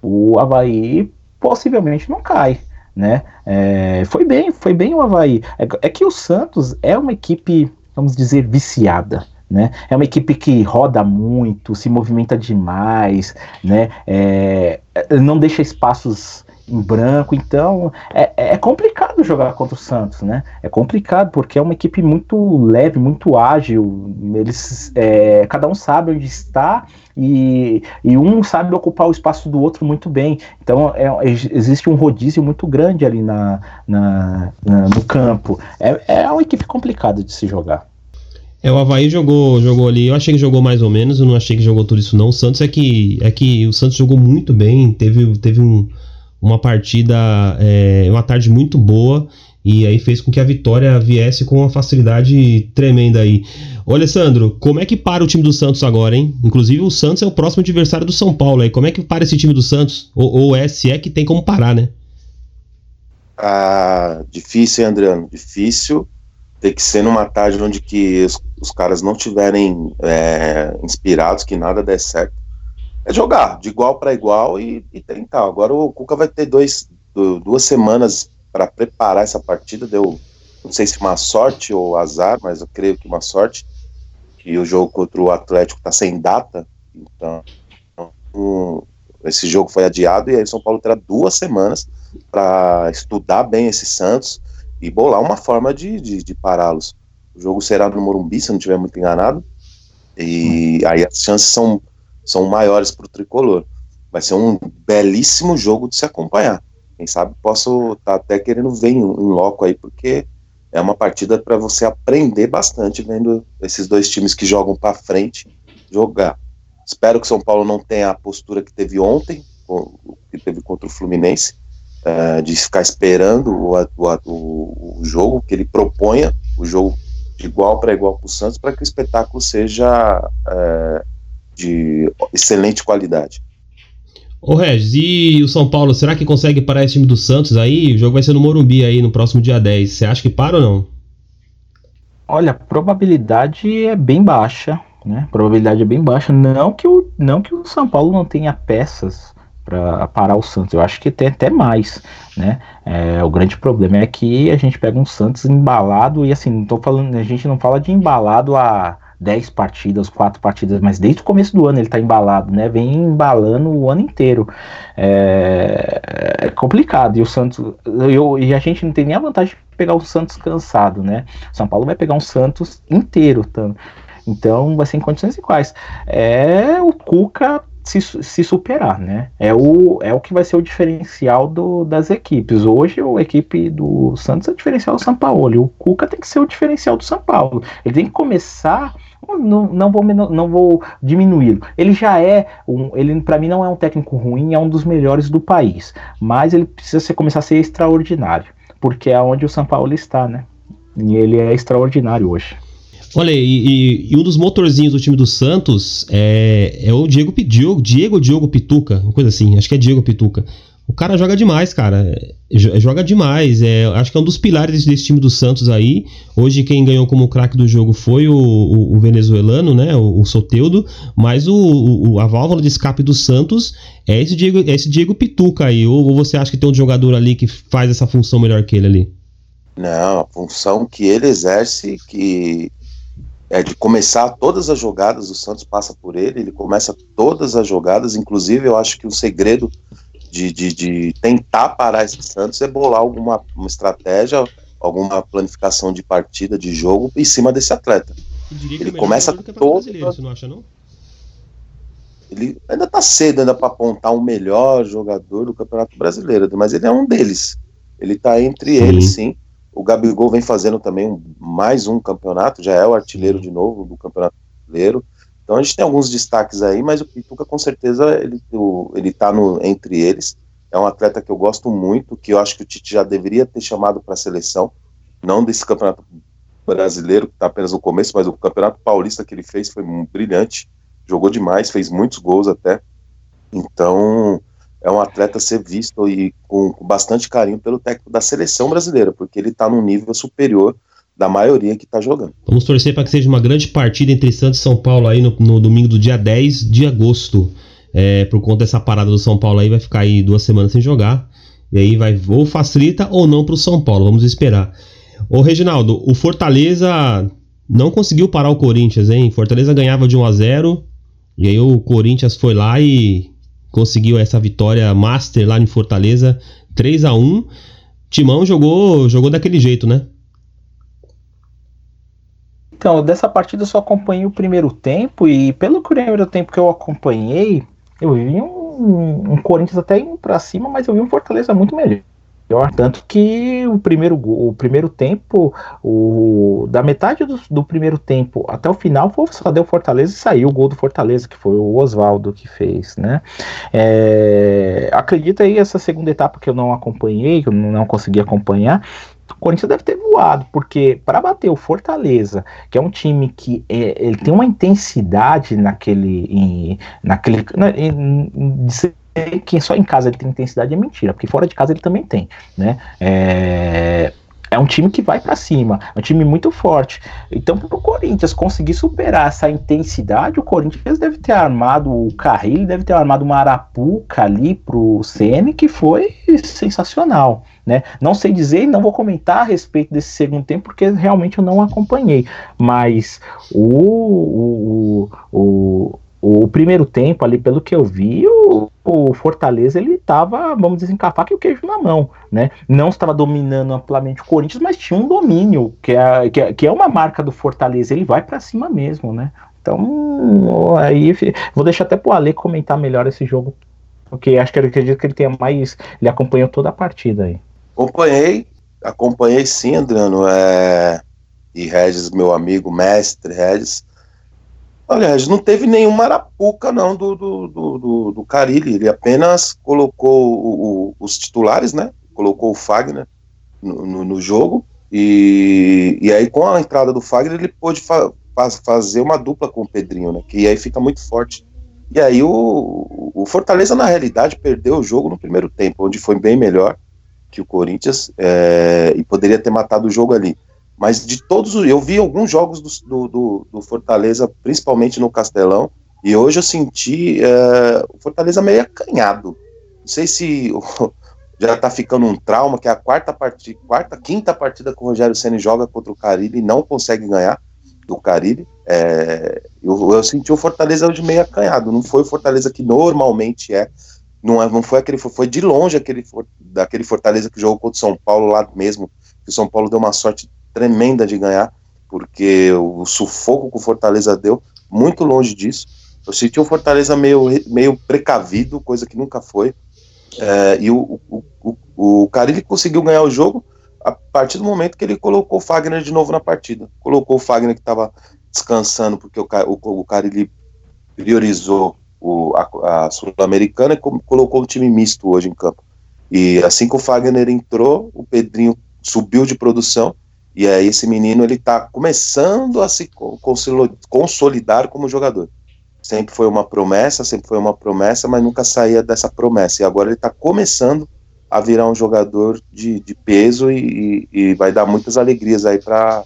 o Havaí possivelmente não cai. Né? É, foi bem, foi bem o Havaí. É, é, que o Santos é uma equipe, vamos dizer, viciada. Né? É uma equipe que roda muito, se movimenta demais, né? É, não deixa espaços em branco, então é, é, complicado jogar contra o Santos, né? É complicado porque é uma equipe muito leve, muito ágil. Eles, é, cada um sabe onde está e, e, um sabe ocupar o espaço do outro muito bem. Então é, existe um rodízio muito grande ali na, na, na no campo. É, é uma equipe complicada de se jogar. É, o Havaí jogou, jogou ali. Eu achei que jogou mais ou menos, eu não achei que jogou tudo isso, não. O Santos é que, é que o Santos jogou muito bem, teve, teve um, uma partida, é, uma tarde muito boa e aí fez com que a vitória viesse com uma facilidade tremenda aí. Ô Alessandro, como é que para o time do Santos agora, hein? Inclusive o Santos é o próximo adversário do São Paulo aí. Como é que para esse time do Santos? Ou, ou é, se é que tem como parar, né? Ah, difícil, hein, Adriano? Difícil. Tem que ser numa tarde onde que os, os caras não tiverem é, inspirados, que nada der certo é jogar de igual para igual e, e, tentar. Agora o Cuca vai ter dois, duas semanas para preparar essa partida. Deu, não sei se uma sorte ou azar, mas eu creio que uma sorte. Que o jogo contra o Atlético está sem data, então um, esse jogo foi adiado e aí São Paulo terá duas semanas para estudar bem esse Santos e bolar uma forma de, de, de pará-los. O jogo será no Morumbi, se não estiver muito enganado, e aí as chances são são maiores para o tricolor. Vai ser um belíssimo jogo de se acompanhar. Quem sabe posso estar tá até querendo ver em, em loco aí, porque é uma partida para você aprender bastante vendo esses dois times que jogam para frente jogar. Espero que São Paulo não tenha a postura que teve ontem, que teve contra o Fluminense, uh, de ficar esperando o, o, o, jogo, que ele proponha o jogo de igual para igual para o Santos, para que o espetáculo seja uh, de excelente qualidade. Ô Regis, e o São Paulo, será que consegue parar esse time do Santos aí? O jogo vai ser no Morumbi aí no próximo dia 10. Você acha que para ou não? Olha, a probabilidade é bem baixa, né? A probabilidade é bem baixa. Não que o, não que o São Paulo não tenha peças para parar o Santos. Eu acho que tem até mais, né? É, o grande problema é que a gente pega um Santos embalado e assim, não tô falando, a gente não fala de embalado a 10 partidas, 4 partidas, mas desde o começo do ano ele tá embalado, né? Vem embalando o ano inteiro. É, é complicado. E o Santos. Eu, e a gente não tem nem a vantagem de pegar o Santos cansado, né? São Paulo vai pegar um Santos inteiro. Tá? Então vai ser em condições iguais. É o Cuca se, se, superar, né? É o, é o que vai ser o diferencial do, das equipes. Hoje a equipe do Santos é o diferencial do São Paulo. O Cuca tem que ser o diferencial do São Paulo. Ele tem que começar não, não vou, não vou diminuí-lo. Ele já é um, ele para mim não é um técnico ruim, é um dos melhores do país, mas ele precisa ser, começar a ser extraordinário, porque é onde o São Paulo está, né? E ele é extraordinário hoje. Olha, e, e, e, um dos motorzinhos do time do Santos é, é o Diego Diego, Diego Diogo Pituca, uma coisa assim, acho que é Diego Pituca. O cara joga demais, cara. Joga demais. É, acho que é um dos pilares desse time do Santos aí. Hoje quem ganhou como craque do jogo foi o, o, o venezuelano, né? O, o Soteudo. Mas o, a válvula de escape do Santos é esse Diego, é esse Diego Pituca aí. Ou, ou você acha que tem um jogador ali que faz essa função melhor que ele ali? Não, a função que ele exerce, que é de começar todas as jogadas, o Santos passa por ele, ele começa todas as jogadas, inclusive eu acho que o segredo de, de, de tentar parar esse Santos é bolar alguma uma estratégia, alguma planificação de partida, de jogo em cima desse atleta. Ele começa todo. Você não acha, não? Ele ainda tá cedo ainda para apontar um melhor jogador do Campeonato Brasileiro, mas ele é um deles. Ele tá entre sim. eles, sim. O Gabigol vem fazendo também um, mais um campeonato, já é o artilheiro de novo do Campeonato Brasileiro. Então a gente tem alguns destaques aí, mas o Pituca com certeza ele, ele tá entre eles. É um atleta que eu gosto muito, que eu acho que o Tite já deveria ter chamado para a seleção, não desse campeonato brasileiro, que está apenas no começo, mas o campeonato paulista que ele fez foi brilhante, jogou demais, fez muitos gols até. Então, é um atleta a ser visto e com, com bastante carinho pelo técnico da seleção brasileira, porque ele está num nível superior da maioria que está jogando. Vamos torcer para que seja uma grande partida entre Santos e São Paulo aí no, no domingo do dia 10 de agosto. É, por conta dessa parada do São Paulo aí, vai ficar aí duas semanas sem jogar. E aí vai ou facilita ou não para o São Paulo. Vamos esperar. Ô Reginaldo, o Fortaleza não conseguiu parar o Corinthians, hein? Fortaleza ganhava de 1 a 0 e aí o Corinthians foi lá e conseguiu essa vitória master lá em Fortaleza, 3 a 1 Timão jogou, jogou daquele jeito, né? Então, dessa partida eu só acompanhei o primeiro tempo e pelo primeiro tempo que eu acompanhei, eu vi um, um Corinthians até indo para cima, mas eu vi um Fortaleza muito melhor. Tanto que o primeiro, o primeiro tempo, o, da metade do, do primeiro tempo até o final, foi, só deu Fortaleza e saiu o gol do Fortaleza, que foi o Oswaldo que fez, né? É, acredita aí essa segunda etapa que eu não acompanhei, que eu não consegui acompanhar, o Corinthians deve ter voado, porque para bater o Fortaleza, que é um time que é, ele tem uma intensidade naquele. Em, naquele na, em, de que só em casa ele tem intensidade é mentira, porque fora de casa ele também tem, né? É, é um time que vai para cima, é um time muito forte. Então, para o Corinthians conseguir superar essa intensidade, o Corinthians deve ter armado o Carrilho, deve ter armado uma arapuca ali pro CN que foi sensacional. Né? Não sei dizer e não vou comentar a respeito desse segundo tempo, porque realmente eu não acompanhei. Mas o, o, o, o primeiro tempo ali, pelo que eu vi, o, o Fortaleza ele estava, vamos dizer, encapar que o queijo na mão, né? Não estava dominando amplamente o Corinthians, mas tinha um domínio, que é, que é, que é uma marca do Fortaleza, ele vai para cima mesmo, né? Então, aí vou deixar até pro Ale comentar melhor esse jogo, porque acho que eu acredito que ele tenha mais, ele acompanhou toda a partida aí. Acompanhei, acompanhei sim, Adriano, é... e Regis, meu amigo, mestre Regis, Olha, não teve nenhuma arapuca não do, do, do, do, do Carilli, ele apenas colocou o, o, os titulares, né? Colocou o Fagner no, no, no, jogo e, e aí com a entrada do Fagner ele pôde fa fazer uma dupla com o Pedrinho, né? Que aí fica muito forte. E aí o, o Fortaleza na realidade perdeu o jogo no primeiro tempo, onde foi bem melhor que o Corinthians é, e poderia ter matado o jogo ali. Mas de todos, eu vi alguns jogos do, do, do Fortaleza, principalmente no Castelão, e hoje eu senti é, o Fortaleza meio acanhado. Não sei se [laughs] já tá ficando um trauma, que é a quarta partida, quarta, quinta partida que o Rogério Senna joga contra o Caribe e não consegue ganhar do Caribe. É, eu, eu, senti o Fortaleza hoje meio acanhado. Não foi o Fortaleza que normalmente é. Não, é, não foi aquele, foi de longe aquele, daquele Fortaleza que jogou contra o São Paulo lá mesmo. Que o São Paulo deu uma sorte tremenda de ganhar, porque o sufoco que o Fortaleza deu, muito longe disso. Eu senti o Fortaleza meio, meio precavido, coisa que nunca foi. É, e o, o, o, o Carilli conseguiu ganhar o jogo a partir do momento que ele colocou o Fagner de novo na partida. Colocou o Fagner que estava descansando, porque o, o, o Carilli priorizou o, a, a Sul-Americana e colocou o time misto hoje em campo. E assim que o Fagner entrou, o Pedrinho subiu de produção e aí esse menino ele está começando a se consolidar como jogador. sempre foi uma promessa, sempre foi uma promessa, mas nunca saía dessa promessa. E agora ele está começando a virar um jogador de, de peso e, e, vai dar muitas alegrias aí para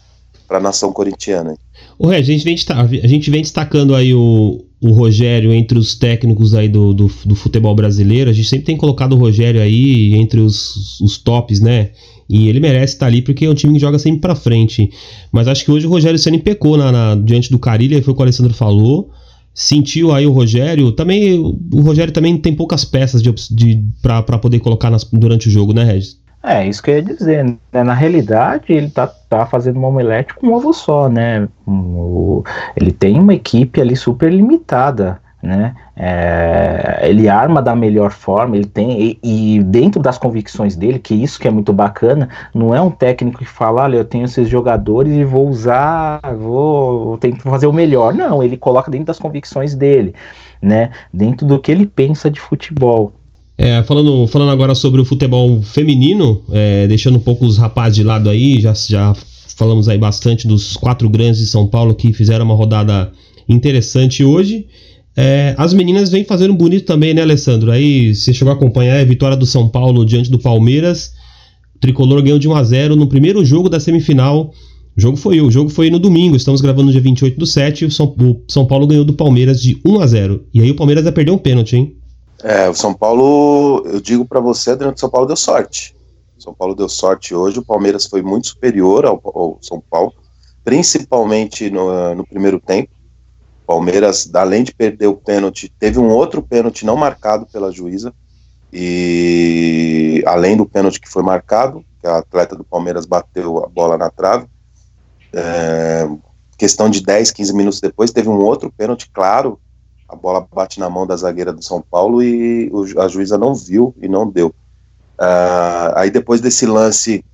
a nação corintiana. O Ré, gente vem, a gente vem destacando aí o, o Rogério entre os técnicos aí do, do, do, futebol brasileiro. A gente sempre tem colocado o Rogério aí entre os, os tops, né? E ele merece estar ali porque é um time que joga sempre para frente. Mas acho que hoje o Rogério Ceni pecou na, na, diante do Carilha, foi o que o Alessandro falou. Sentiu aí o Rogério. Também o Rogério também tem poucas peças de, de para poder colocar nas, durante o jogo, né, Regis? É, isso que eu ia dizer. Né? Na realidade, ele tá, tá fazendo uma omelete com um ovo só, né? O, ele tem uma equipe ali super limitada, né? É, ele arma da melhor forma, ele tem, e, e, dentro das convicções dele, que isso que é muito bacana, não é um técnico que fala, olha, eu tenho esses jogadores e vou usar, vou, tentar fazer o melhor. Não, ele coloca dentro das convicções dele, né? Dentro do que ele pensa de futebol. É, falando, falando agora sobre o futebol feminino, é, deixando um pouco os rapazes de lado aí, já, já falamos aí bastante dos quatro grandes de São Paulo que fizeram uma rodada interessante hoje. É, as meninas vêm fazendo bonito também, né, Alessandro? Aí você chegou a acompanhar a vitória do São Paulo diante do Palmeiras. O tricolor ganhou de 1 a 0 no primeiro jogo da semifinal. O jogo foi, o jogo foi no domingo, estamos gravando no dia 28 do 7. O São, o São Paulo ganhou do Palmeiras de 1 a 0 E aí o Palmeiras vai perder um pênalti, hein? É, o São Paulo, eu digo para você, durante o São Paulo deu sorte. O São Paulo deu sorte hoje, o Palmeiras foi muito superior ao, ao São Paulo, principalmente no, no, primeiro tempo. O Palmeiras, além de perder o pênalti, teve um outro pênalti não marcado pela juíza, e além do pênalti que foi marcado, que a atleta do Palmeiras bateu a bola na trave, é, questão de 10, 15 minutos depois, teve um outro pênalti claro a bola bate na mão da zagueira do São Paulo e o, a juíza não viu e não deu. Uh, aí depois desse lance,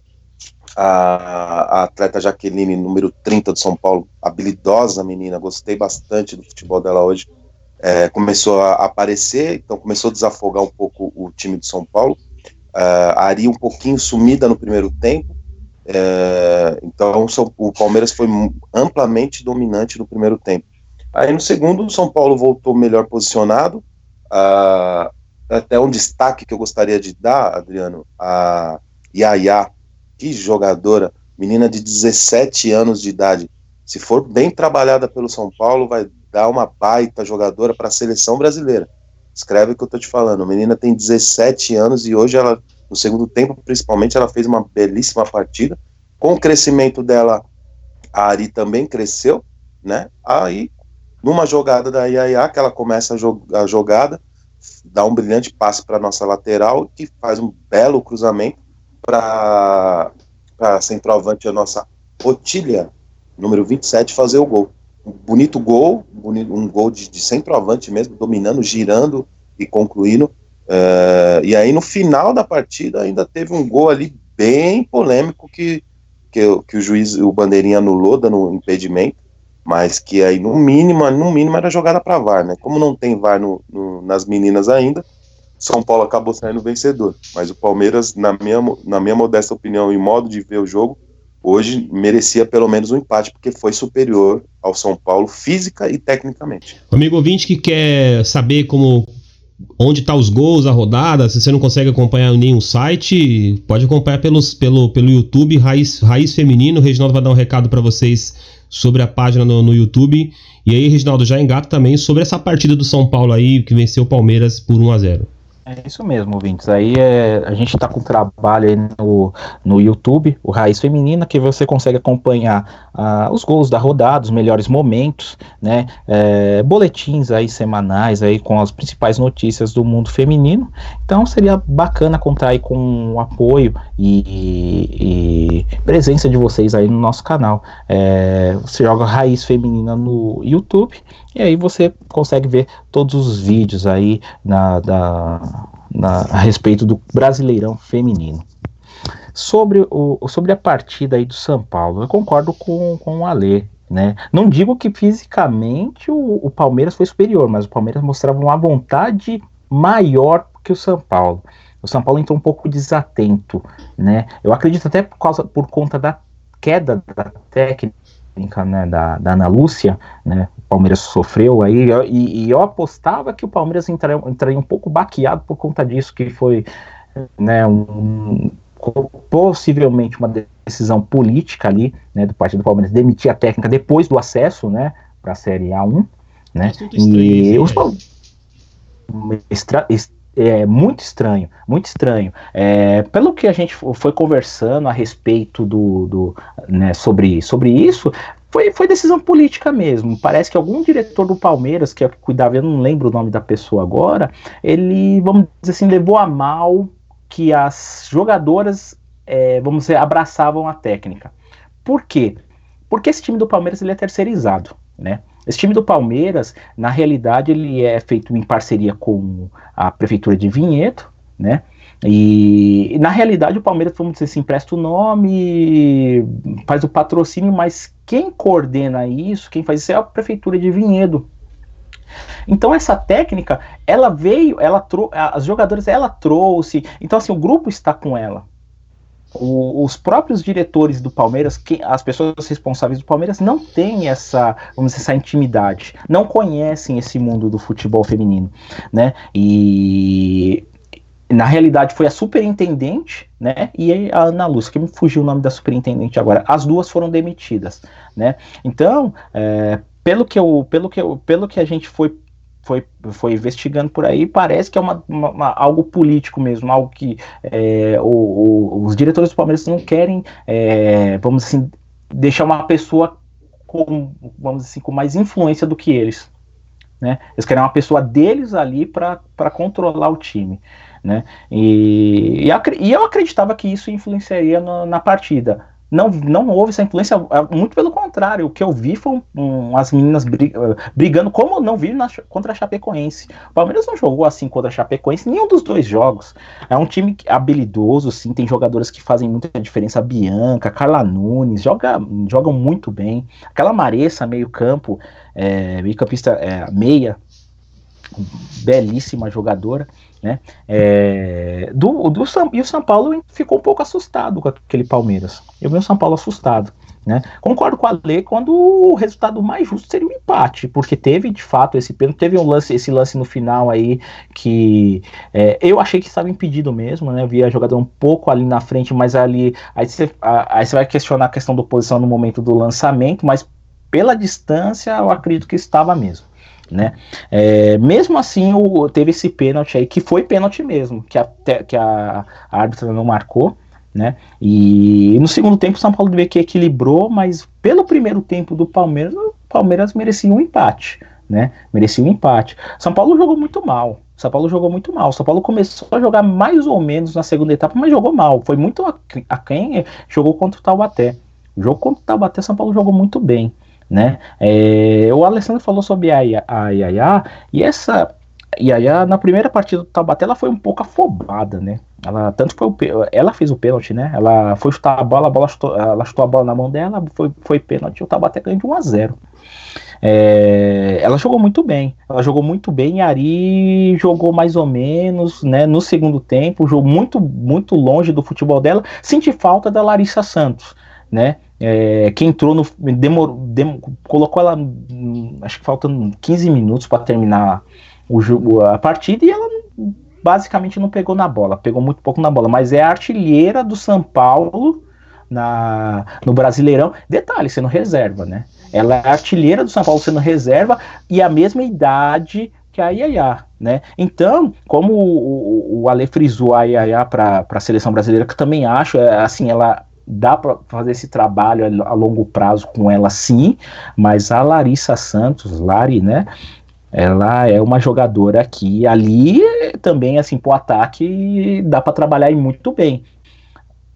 a, a, atleta Jaqueline, número 30 do São Paulo, habilidosa menina, gostei bastante do futebol dela hoje, é, começou a aparecer, então começou a desafogar um pouco o time do São Paulo. Uh, a Ari um pouquinho sumida no primeiro tempo, é, então o Palmeiras foi amplamente dominante no primeiro tempo. Aí no segundo, o São Paulo voltou melhor posicionado. Uh, até um destaque que eu gostaria de dar, Adriano, a Yaya, que jogadora, menina de 17 anos de idade. Se for bem trabalhada pelo São Paulo, vai dar uma baita jogadora para a seleção brasileira. Escreve o que eu tô te falando. A menina tem 17 anos e hoje ela, no segundo tempo, principalmente, ela fez uma belíssima partida. Com o crescimento dela, a Ari também cresceu, né? Aí numa jogada da Yaya, que ela começa a, jog a jogada, dá um brilhante passe para nossa lateral, que faz um belo cruzamento para centroavante, a nossa Otília, número 27, fazer o gol. Um bonito gol, um gol de, de centroavante mesmo, dominando, girando e concluindo. Uh, e aí no final da partida ainda teve um gol ali bem polêmico que, que, que o juiz, o bandeirinha anulou, dando um impedimento mas que aí no mínimo, no mínimo era jogada para VAR, né? Como não tem VAR no, no, nas meninas ainda, São Paulo acabou saindo vencedor. Mas o Palmeiras, na minha, na minha modesta opinião e modo de ver o jogo, hoje merecia pelo menos um empate, porque foi superior ao São Paulo física e tecnicamente. Amigo ouvinte que quer saber como onde tá os gols, a rodada, se você não consegue acompanhar nenhum site, pode acompanhar pelos, pelo, pelo YouTube Raiz, Raiz Feminino. O Reginaldo vai dar um recado para vocês sobre a página no, no, YouTube. E aí, Reginaldo, já engata também sobre essa partida do São Paulo aí, que venceu o Palmeiras por 1 a 0 é isso mesmo, ouvintes. Aí é, a gente está com trabalho aí no, no YouTube, o Raiz Feminina, que você consegue acompanhar ah, os gols da rodada, os melhores momentos, né? É, boletins aí semanais aí com as principais notícias do mundo feminino. Então seria bacana contar aí com o apoio e, e presença de vocês aí no nosso canal. É, você joga Raiz Feminina no YouTube e aí você consegue ver todos os vídeos aí na, da, na, a respeito do Brasileirão Feminino. Sobre, o, sobre a partida aí do São Paulo, eu concordo com, com o Alê. Né? Não digo que fisicamente o, o Palmeiras foi superior, mas o Palmeiras mostrava uma vontade maior que o São Paulo. O São Paulo entrou um pouco desatento, né? Eu acredito até por, causa, por conta da queda da técnica né, da, da Ana Lúcia, né, Palmeiras sofreu aí, e, e eu apostava que o Palmeiras entraria, entraria, um pouco baqueado por conta disso, que foi né, um, possivelmente uma decisão política ali, né, do partido do Palmeiras, demitir a técnica depois do acesso, né, para a Série A1, né, e os extra, é muito estranho, muito estranho. É, pelo que a gente foi conversando a respeito do, do né, sobre, sobre isso, foi, foi decisão política mesmo. Parece que algum diretor do Palmeiras, que é que cuidava, eu não lembro o nome da pessoa agora, ele, vamos dizer assim, levou a mal que as jogadoras, é, vamos dizer, abraçavam a técnica. Por quê? Porque esse time do Palmeiras ele é terceirizado, né? Esse time do Palmeiras, na realidade, ele é feito em parceria com a prefeitura de Vinhedo, né? E na realidade o Palmeiras, vamos dizer assim, presta o nome, faz o patrocínio, mas quem coordena isso, quem faz isso é a prefeitura de Vinhedo. Então essa técnica, ela veio, ela trouxe, as jogadoras ela trouxe. Então assim, o grupo está com ela. O, os próprios diretores do Palmeiras, que, as pessoas responsáveis do Palmeiras, não têm essa, vamos dizer, essa intimidade, não conhecem esse mundo do futebol feminino, né? E na realidade foi a superintendente, né, e a Ana Lúcia, que me fugiu o nome da superintendente agora, as duas foram demitidas, né, então, é, pelo que eu, pelo que eu, pelo que a gente foi foi, foi investigando por aí, parece que é uma, uma, uma algo político mesmo, algo que é, o, o, os diretores do Palmeiras não querem, é, vamos assim, deixar uma pessoa com, vamos assim, com mais influência do que eles. Né? Eles querem uma pessoa deles ali para controlar o time. Né? E, e, eu acreditava que isso influenciaria no, na partida não, não houve essa influência, é, muito pelo contrário, o que eu vi foi um, as meninas brigando, como eu não vi na, contra a Chapecoense. O Palmeiras não jogou assim contra a Chapecoense, nenhum dos dois jogos. É um time habilidoso, sim, tem jogadoras que fazem muita diferença. Bianca, Carla Nunes, joga, jogam muito bem. Aquela Maressa, meio campo, é, meio campista é, meia, belíssima jogadora. Né? É, do, do e o São Paulo ficou um pouco assustado com aquele Palmeiras. Eu vi o São Paulo assustado. Né? Concordo com a Lê quando o resultado mais justo seria o um empate, porque teve de fato esse pênalti, teve um lance, esse lance no final aí que é, eu achei que estava impedido mesmo, né? Eu vi a jogada um pouco ali na frente, mas ali aí você, vai questionar a questão da posição no momento do lançamento, mas pela distância eu acredito que estava mesmo né? É, mesmo assim, o, teve esse pênalti aí, que foi pênalti mesmo, que a, que a, árbitra não marcou, né? E no segundo tempo, o São Paulo vê que equilibrou, mas pelo primeiro tempo do Palmeiras, o Palmeiras merecia um empate, né? Merecia um empate. São Paulo jogou muito mal. São Paulo jogou muito mal. São Paulo começou a jogar mais ou menos na segunda etapa, mas jogou mal. Foi muito a, a quem jogou contra o Taubaté. O jogo contra o Taubaté, São Paulo jogou muito bem né? É, o Alessandro falou sobre a, a Yaya, e essa Yaya, na primeira partida do Taubaté, ela foi um pouco afobada, né? Ela, tanto foi o, ela fez o pênalti, né? Ela foi chutar a bola, a bola chutou, ela chutou a bola na mão dela, foi, foi pênalti, o Taubaté ganhou de 1 a 0 é, ela jogou muito bem, ela jogou muito bem, Ari jogou mais ou menos, né, no segundo tempo, jogou muito, muito longe do futebol dela, senti falta da Larissa Santos, né, é, que entrou no. Dem, colocou ela. Acho que faltando 15 minutos para terminar o jogo, a partida e ela basicamente não pegou na bola, pegou muito pouco na bola, mas é artilheira do São Paulo na, no Brasileirão. Detalhe, sendo reserva, né? Ela é artilheira do São Paulo sendo reserva e a mesma idade que a Yaya, né? Então, como o, o, Ale frisou a Yaya para a seleção brasileira, que eu também acho, é, assim, ela dá para fazer esse trabalho a, longo prazo com ela sim, mas a Larissa Santos, Lari, né? Ela é uma jogadora que ali também, assim, pro ataque dá para trabalhar muito bem.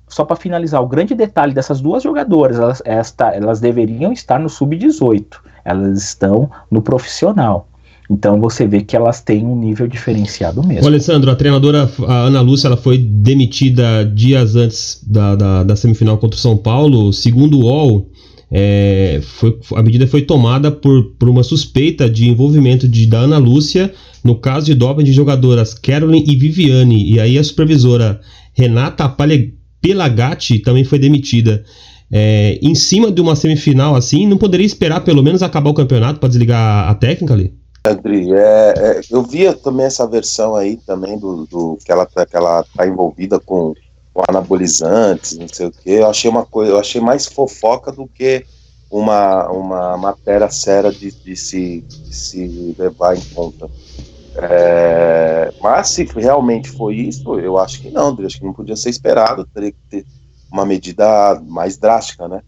Só para finalizar, o grande detalhe dessas duas jogadoras, elas, esta, elas deveriam estar no sub-18, elas estão no profissional. Então você vê que elas têm um nível diferenciado mesmo. Ô, Alessandro, a treinadora a Ana Lúcia ela foi demitida dias antes da, da, da semifinal contra o São Paulo. Segundo o UOL, é, foi, a medida foi tomada por, por uma suspeita de envolvimento de, da Ana Lúcia no caso de doping de jogadoras Carolyn e Viviane. E aí a supervisora Renata Pelagatti também foi demitida. é, em cima de uma semifinal assim, não poderia esperar pelo menos acabar o campeonato para desligar a técnica ali? Andri, é, é, eu via também essa versão aí também do, do que ela tá, que ela tá envolvida com, com anabolizantes, não sei o que. Eu achei uma coisa, eu achei mais fofoca do que uma, uma matéria séria de, de, se, de se levar em conta. É, mas se realmente foi isso, eu acho que não, André, acho que não podia ser esperado, teria que ter uma medida mais drástica, né?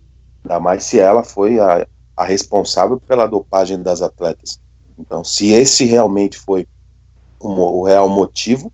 Ainda mais se ela foi a, a responsável pela dopagem das atletas. Então, se esse realmente foi o, real motivo,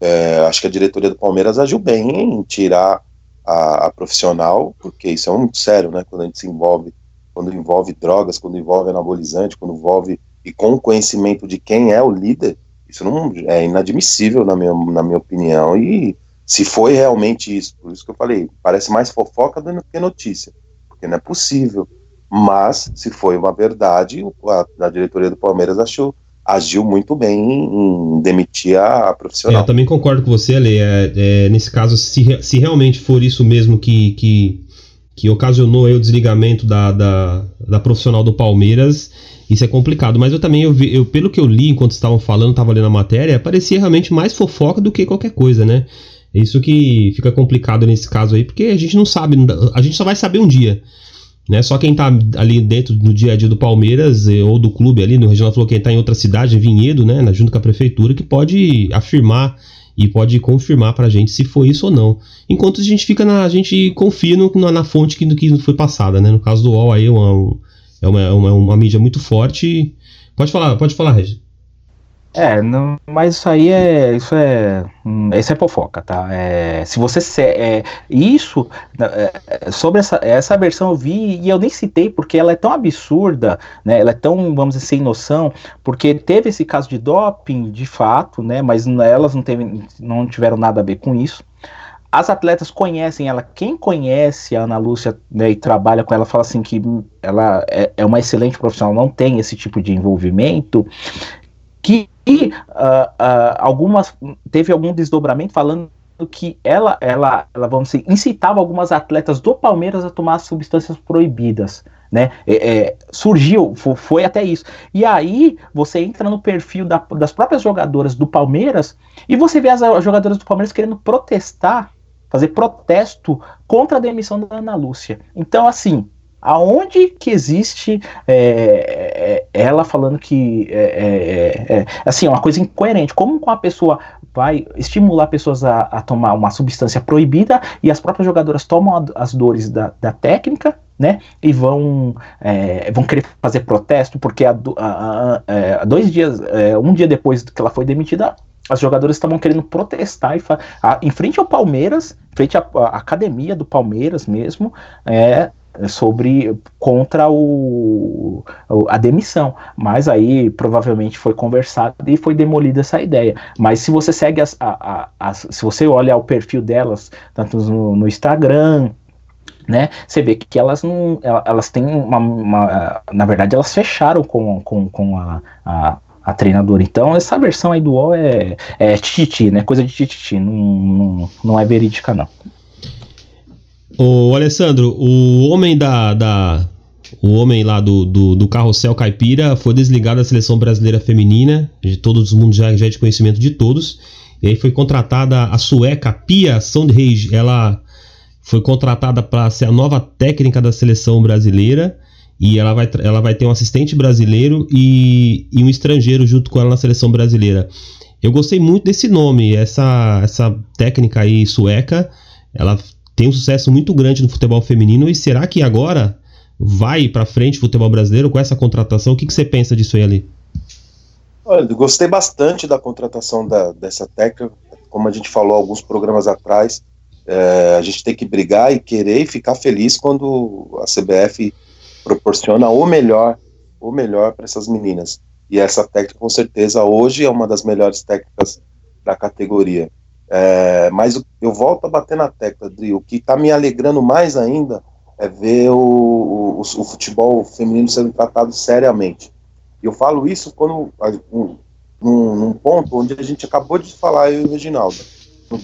é, acho que a diretoria do Palmeiras agiu bem em tirar a, a, profissional, porque isso é muito sério, né? Quando a gente se envolve, quando envolve drogas, quando envolve anabolizante, quando envolve e com o conhecimento de quem é o líder, isso não é inadmissível na minha, na minha opinião. E se foi realmente isso, por isso que eu falei, parece mais fofoca do que notícia, porque não é possível. Mas, se foi uma verdade, a, a diretoria do Palmeiras achou, agiu muito bem em, em demitir a, profissional. É, eu também concordo com você, Ale. É, é, nesse caso, se, se realmente for isso mesmo que, que, que ocasionou o desligamento da, da, da, profissional do Palmeiras, isso é complicado. Mas eu também, eu, eu pelo que eu li enquanto estavam falando, estava lendo a matéria, parecia realmente mais fofoca do que qualquer coisa, né? Isso que fica complicado nesse caso aí, porque a gente não sabe, a gente só vai saber um dia. Né? Só quem tá ali dentro do dia a dia do Palmeiras eh, ou do clube ali, no Regional falou quem tá em outra cidade, em Vinhedo, né, junto com a prefeitura, que pode afirmar e pode confirmar pra gente se foi isso ou não. Enquanto a gente fica na. A gente confia no, na, na, fonte que, que foi passada, né? No caso do UOL aí é uma, é uma, é uma, uma mídia muito forte. Pode falar, pode falar, Regis. É, não, mas isso aí é isso é hum, isso é fofoca, tá? É, se você se, é, isso é, sobre essa, essa versão eu vi e eu nem citei porque ela é tão absurda, né? Ela é tão vamos dizer sem noção, porque teve esse caso de doping de fato, né? Mas elas não teve, não tiveram nada a ver com isso. As atletas conhecem ela, quem conhece a Ana Lúcia né, e trabalha com ela fala assim que ela é, é uma excelente profissional, não tem esse tipo de envolvimento que uh, uh, algumas teve algum desdobramento falando que ela, ela, ela vamos dizer, incitava algumas atletas do Palmeiras a tomar substâncias proibidas. Né? É, é, surgiu, foi, até isso. E aí você entra no perfil da, das próprias jogadoras do Palmeiras e você vê as jogadoras do Palmeiras querendo protestar, fazer protesto contra a demissão da Ana Lúcia. Então, assim, Aonde que existe é, é, ela falando que é, é, é, assim, é uma coisa incoerente? Como uma pessoa vai estimular pessoas a, a, tomar uma substância proibida e as próprias jogadoras tomam a, as dores da, da, técnica, né? E vão, é, vão querer fazer protesto porque dois dias, um dia depois que ela foi demitida, as jogadoras estavam querendo protestar e em frente ao Palmeiras, frente à, à academia do Palmeiras mesmo, é, sobre contra o, a demissão, mas aí provavelmente foi conversado e foi demolida essa ideia. Mas se você segue as, a, a, as, se você olha o perfil delas, tanto no, no Instagram, né? Você vê que elas não, elas têm uma, uma na verdade elas fecharam com, com, com a, a a treinadora. Então, essa versão aí do UOL é, é tititi, né? Coisa de tititi, não, não, não é verídica, não. Ô, Alessandro, o homem da, da o homem lá do, do, do, carrossel caipira foi desligado da seleção brasileira feminina, de todos os já, já é de conhecimento de todos. E aí foi contratada a sueca Pia Sandhage, ela foi contratada para ser a nova técnica da seleção brasileira e ela vai, ela vai ter um assistente brasileiro e, e um estrangeiro junto com ela na seleção brasileira. Eu gostei muito desse nome, essa, essa técnica aí sueca, ela tem um sucesso muito grande no futebol feminino e será que agora vai para frente o futebol brasileiro com essa contratação? O que, que você pensa disso aí ali? Olha, gostei bastante da contratação da, dessa técnica, como a gente falou alguns programas atrás, é, a gente tem que brigar e querer e ficar feliz quando a CBF proporciona o melhor, o melhor para essas meninas. E essa técnica, com certeza, hoje é uma das melhores técnicas da categoria. É, mas eu volto a bater na tecla, Dri. O que está me alegrando mais ainda é ver o, o, o, futebol feminino sendo tratado seriamente. Eu falo isso quando um, num, num, ponto onde a gente acabou de falar, eu e o Reginaldo.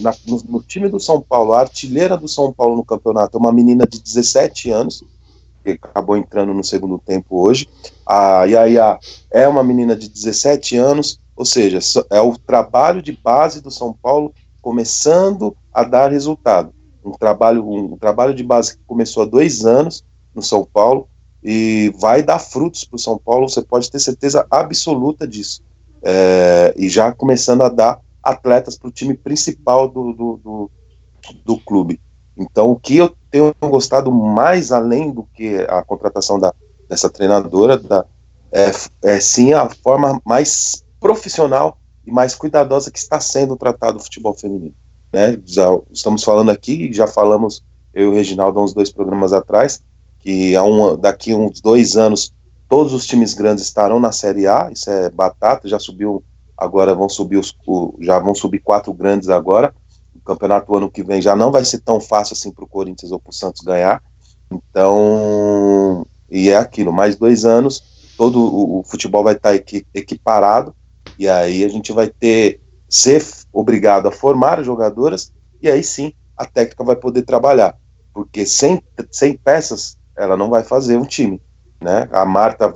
na, no, no, time do São Paulo, a artilheira do São Paulo no campeonato é uma menina de 17 anos, que acabou entrando no segundo tempo hoje. A Yaya é uma menina de 17 anos, ou seja, é o trabalho de base do São Paulo começando a dar resultado. Um trabalho, um trabalho de base que começou há dois anos no São Paulo e vai dar frutos para o São Paulo, você pode ter certeza absoluta disso. É, e já começando a dar atletas para o time principal do, do, do, do, clube. Então, o que eu tenho gostado mais além do que a contratação da, dessa treinadora, da, é, é sim a forma mais profissional e mais cuidadosa que está sendo tratado o futebol feminino. Né? Já estamos falando aqui, já falamos eu e o Reginaldo há uns dois programas atrás, que um, daqui uns dois anos todos os times grandes estarão na Série A, isso é batata, já subiu, agora vão subir os, já vão subir quatro grandes agora, o campeonato ano que vem já não vai ser tão fácil assim para o Corinthians ou para o Santos ganhar, então, e é aquilo, mais dois anos, todo o, o futebol vai estar equi, equiparado, e aí a gente vai ter, ser obrigado a formar jogadoras, e aí sim a técnica vai poder trabalhar, porque sem, sem peças ela não vai fazer um time, né? A Marta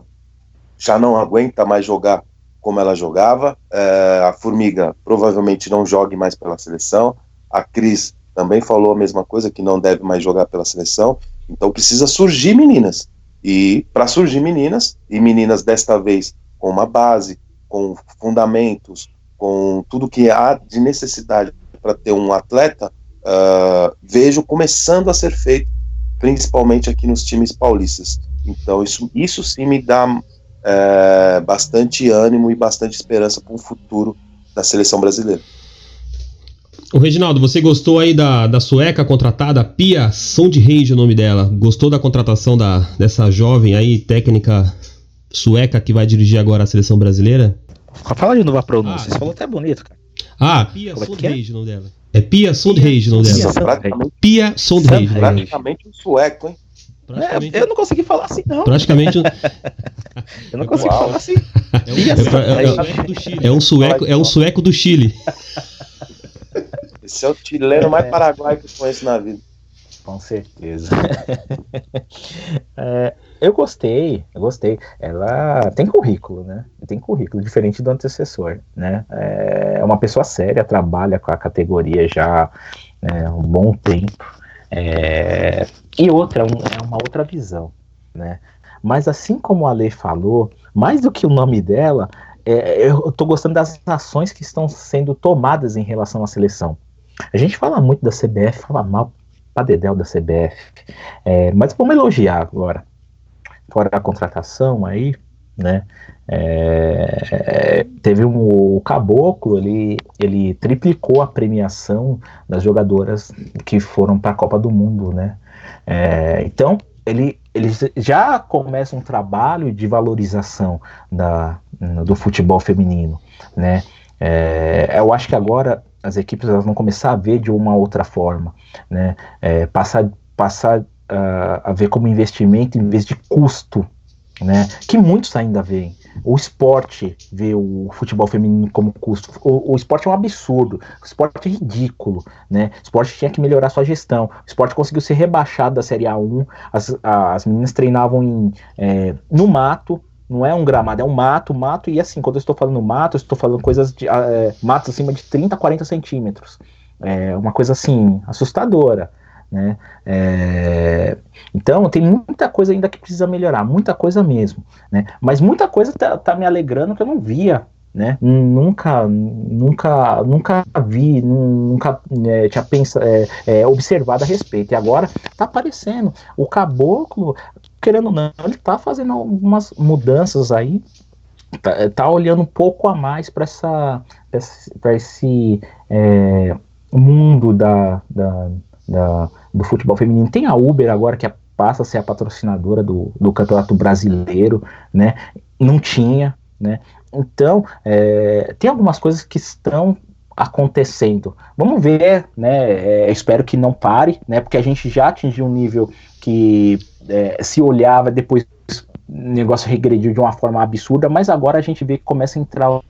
já não aguenta mais jogar como ela jogava, é, a Formiga provavelmente não jogue mais pela seleção, a Cris também falou a mesma coisa, que não deve mais jogar pela seleção, então precisa surgir meninas, e para surgir meninas, e meninas desta vez com uma base, com fundamentos, com tudo que há de necessidade para ter um atleta, uh, vejo começando a ser feito principalmente aqui nos times paulistas. Então, isso, isso sim me dá é, bastante ânimo e bastante esperança para o futuro da seleção brasileira. O Reginaldo, você gostou aí da, da sueca contratada, Pia Sondheim, o nome dela? Gostou da contratação da, dessa jovem aí, técnica sueca que vai dirigir agora a seleção brasileira? Fala de novo a pronúncia, ah, você falou até bonito, cara. Ah, Pia Sondheim, é? o nome dela. É Pia Sondheim o nome dela. Pia Sondheim. Praticamente um sueco, hein? É, eu não consegui falar assim, não. Praticamente. [laughs] eu não consigo Uau. falar assim. É um, é, é um, sueco, é um sueco do Chile. Esse é o chileno mais paraguaio que eu conheço na vida. Com certeza. [laughs] é, eu gostei, eu gostei. Ela tem currículo, né? Tem currículo, diferente do antecessor, né? É uma pessoa séria, trabalha com a categoria já é, um bom tempo. É, e outra, é uma outra visão, né? Mas assim como a Lei falou, mais do que o nome dela, é, eu estou gostando das ações que estão sendo tomadas em relação à seleção. A gente fala muito da CBF, fala mal pra dedéu da CBF, é, mas vamos elogiar agora fora a contratação aí, né? É, teve um, o Caboclo, ele, ele triplicou a premiação das jogadoras que foram para a Copa do Mundo, né? É, então, ele, ele já começa um trabalho de valorização da, do futebol feminino, né? É, eu acho que agora as equipes elas vão começar a ver de uma outra forma, né? É, passar, passar uh, a ver como investimento em vez de custo, né? Que muitos ainda veem. O esporte vê o futebol feminino como custo. O, o, esporte é um absurdo. O esporte é ridículo, né? O esporte tinha que melhorar sua gestão. O esporte conseguiu ser rebaixado da Série A1. As, as meninas treinavam em, é, no mato. Não é um gramado, é um mato, mato. E assim, quando eu estou falando mato, eu estou falando coisas de é, matos acima de 30, 40 centímetros. É uma coisa assim, assustadora. Né? É, então tem muita coisa ainda que precisa melhorar, muita coisa mesmo, né? Mas muita coisa tá, tá me alegrando que eu não via, né? Nunca, nunca, nunca vi, nunca é, tinha pensado, é, é, observado a respeito. E agora tá aparecendo. O caboclo, querendo ou não, ele tá fazendo algumas mudanças aí. Tá, tá olhando um pouco a mais para essa, para esse é, mundo da, da, da do futebol feminino. Tem a Uber agora, que é, passa a ser a patrocinadora do, do campeonato brasileiro, né? Não tinha, né? Então, é, tem algumas coisas que estão acontecendo. Vamos ver, né? É, espero que não pare, né? Porque a gente já atingiu um nível que é, se olhava depois o negócio regrediu de uma forma absurda, mas agora a gente vê que começa a entrar o,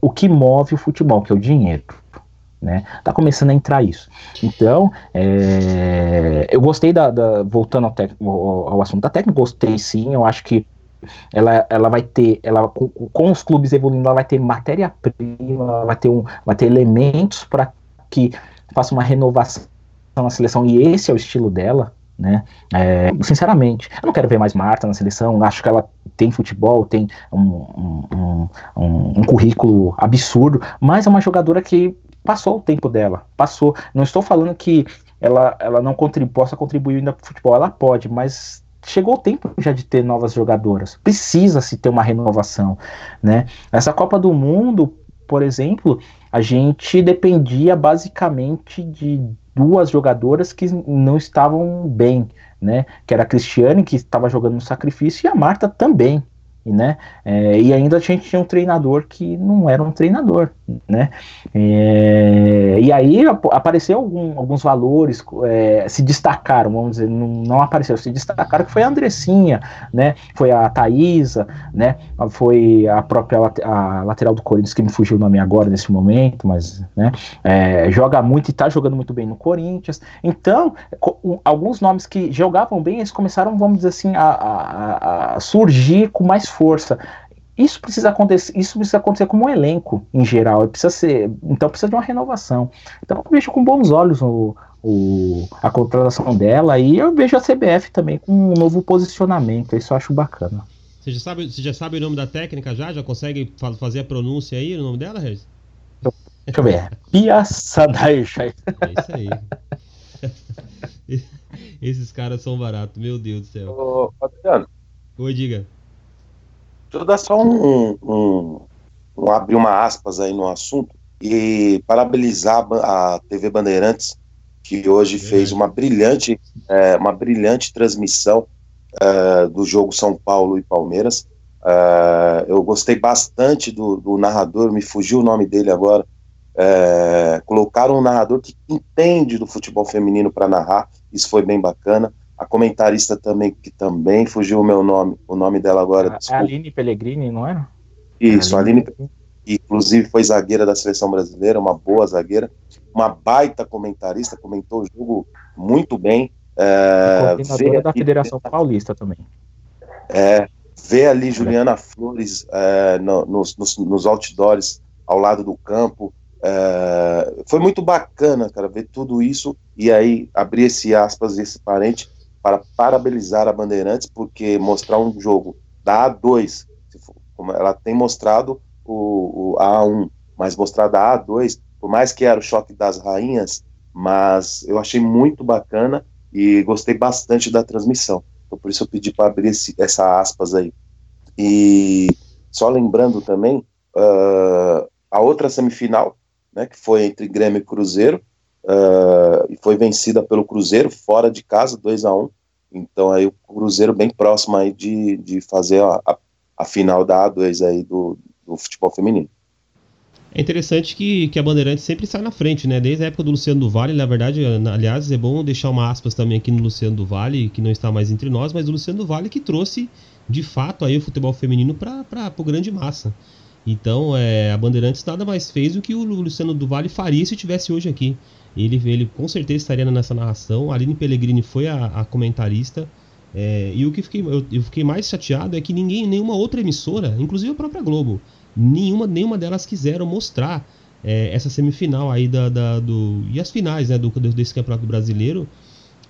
o que move o futebol, que é o dinheiro né? Tá começando a entrar isso. Então, é, eu gostei da, da voltando ao, ao, ao, assunto da técnica, gostei sim, eu acho que ela, ela vai ter, ela com, com os clubes evoluindo, ela vai ter matéria-prima, vai ter um, vai ter elementos para que faça uma renovação na seleção e esse é o estilo dela, né? É, sinceramente, eu não quero ver mais Marta na seleção. Acho que ela tem futebol, tem um, um, um, um currículo absurdo, mas é uma jogadora que passou o tempo dela. Passou. Não estou falando que ela, ela não possa contribuir ainda para o futebol. Ela pode, mas chegou o tempo já de ter novas jogadoras. Precisa se ter uma renovação, né? Essa Copa do Mundo, por exemplo, a gente dependia basicamente de duas jogadoras que não estavam bem, né? Que era a Cristiane, que estava jogando no sacrifício, e a Marta também, né? É, e ainda a gente tinha um treinador que não era um treinador, né? É, e aí apareceu algum, alguns valores, é, se destacaram, vamos dizer, não, não apareceu, se destacaram que foi a Andressinha, né? Foi a Thaisa, né? Foi a própria a lateral do Corinthians, que me fugiu o nome agora nesse momento, mas né? É, joga muito e está jogando muito bem no Corinthians. Então, alguns nomes que jogavam bem, eles começaram, vamos dizer assim, a, a, a surgir com mais força. Isso precisa acontecer, isso precisa acontecer como um elenco em geral. Precisa ser, então precisa de uma renovação. Então eu vejo com bons olhos o, o, a contratação dela e eu vejo a CBF também com um novo posicionamento. Isso eu acho bacana. Você já sabe, você já sabe o nome da técnica já? Já consegue fazer a pronúncia aí, o nome dela, Regis? Deixa eu ver. [laughs] Pia. É isso aí. [laughs] Esses caras são baratos, meu Deus do céu. Ô, Adriano. Oi, diga. Deixa eu dar só um, um, um, abrir uma aspas aí no assunto e parabenizar a TV Bandeirantes que hoje fez uma brilhante é, uma brilhante transmissão é, do jogo São Paulo e Palmeiras. É, eu gostei bastante do, do, narrador, me fugiu o nome dele agora. É, colocaram um narrador que entende do futebol feminino para narrar, isso foi bem bacana a comentarista também, que também fugiu o meu nome, o nome dela agora. É a Aline Pellegrini, não era? Isso, a Aline, Aline inclusive foi zagueira da seleção brasileira, uma boa zagueira, uma baita comentarista, comentou o jogo muito bem. É, coordenadora da Federação Paulista também. É, ver ali Juliana Flores é, no, nos, nos, nos outdoors ao lado do campo, é, foi muito bacana, cara, ver tudo isso e aí abrir esse aspas, esse parente para parabenizar a Bandeirantes, porque mostrar um jogo da A2, como ela tem mostrado o, o A1, mas mostrar da A2, por mais que era o choque das rainhas, mas eu achei muito bacana e gostei bastante da transmissão. Então, por isso eu pedi para abrir esse, essa aspas aí. E só lembrando também, uh, a outra semifinal, né, que foi entre Grêmio e Cruzeiro, uh, e foi vencida pelo Cruzeiro fora de casa, 2 a 1 Então aí o Cruzeiro bem próximo aí de, de fazer a, a, a final da A2 aí do, do futebol feminino. É interessante que, que a Bandeirante sempre sai na frente, né? Desde a época do Luciano do Vale, na verdade, aliás, é bom deixar uma aspas também aqui no Luciano do Vale, que não está mais entre nós, mas o Luciano do Vale que trouxe, de fato, aí o futebol feminino para o grande massa. Então, é, a Bandeirantes nada mais fez do que o Luciano do Vale faria se estivesse hoje aqui. Ele, ele com certeza estaria nessa narração. A Aline Pellegrini foi a, a comentarista. É, e o que fiquei, eu, eu, fiquei mais chateado é que ninguém, nenhuma outra emissora, inclusive a própria Globo, nenhuma, nenhuma delas quiseram mostrar é, essa semifinal aí da, da, do e as finais né, do, desse campeonato brasileiro.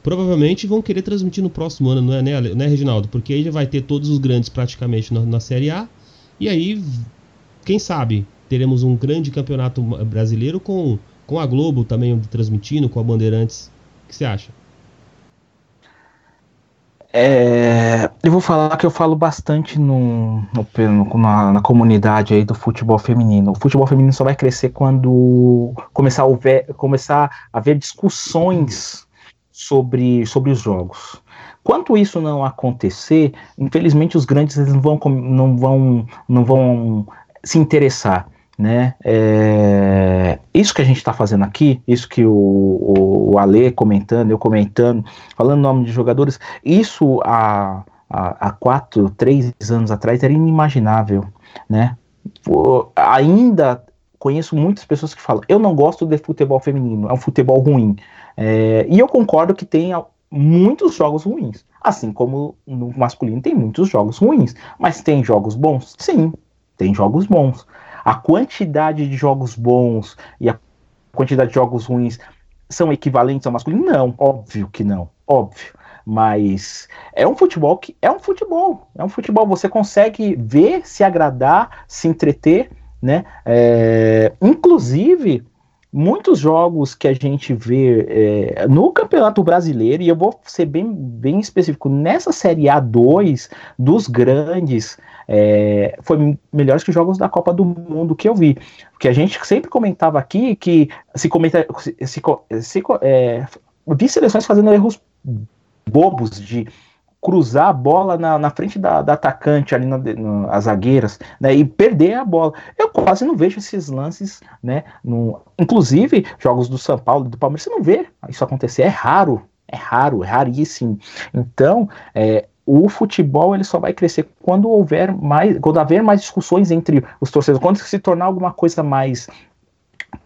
Provavelmente vão querer transmitir no próximo ano, não é, né, né Reginaldo? Porque aí já vai ter todos os grandes praticamente na, na Série A. E aí, quem sabe, teremos um grande campeonato brasileiro com com a Globo também transmitindo, com a Bandeirantes. O que você acha? É, eu vou falar que eu falo bastante no, no na, na, comunidade aí do futebol feminino. O futebol feminino só vai crescer quando começar a, haver, começar a haver discussões sobre, sobre os jogos. Quanto isso não acontecer, infelizmente os grandes não vão, não vão, não vão se interessar né? É, isso que a gente está fazendo aqui, isso que o, o, o Ale comentando, eu comentando, falando nome de jogadores, isso há, há, há quatro, três anos atrás era inimaginável, né? Ainda conheço muitas pessoas que falam: eu não gosto de futebol feminino, é um futebol ruim. É, e eu concordo que tem muitos jogos ruins. Assim como no masculino tem muitos jogos ruins. Mas tem jogos bons? Sim, tem jogos bons. A quantidade de jogos bons e a quantidade de jogos ruins são equivalentes ao masculino? Não, óbvio que não, óbvio. Mas é um futebol que é um futebol, é um futebol. Você consegue ver, se agradar, se entreter, né? É, inclusive muitos jogos que a gente vê é, no Campeonato Brasileiro, e eu vou ser bem, bem específico, nessa Série A2 dos grandes, é, foi melhores que jogos da Copa do Mundo que eu vi. Porque a gente sempre comentava aqui que se comenta, se, se, se é, vi seleções fazendo erros bobos de cruzar a bola na, na frente da, da atacante ali nas zagueiras, né, e perder a bola. Eu quase não vejo esses lances, né, no, inclusive jogos do São Paulo, do Palmeiras, você não vê isso acontecer, é raro, é raro, é raríssimo. Então, é, o futebol ele só vai crescer quando houver mais, quando haver mais discussões entre os torcedores, quando se tornar alguma coisa mais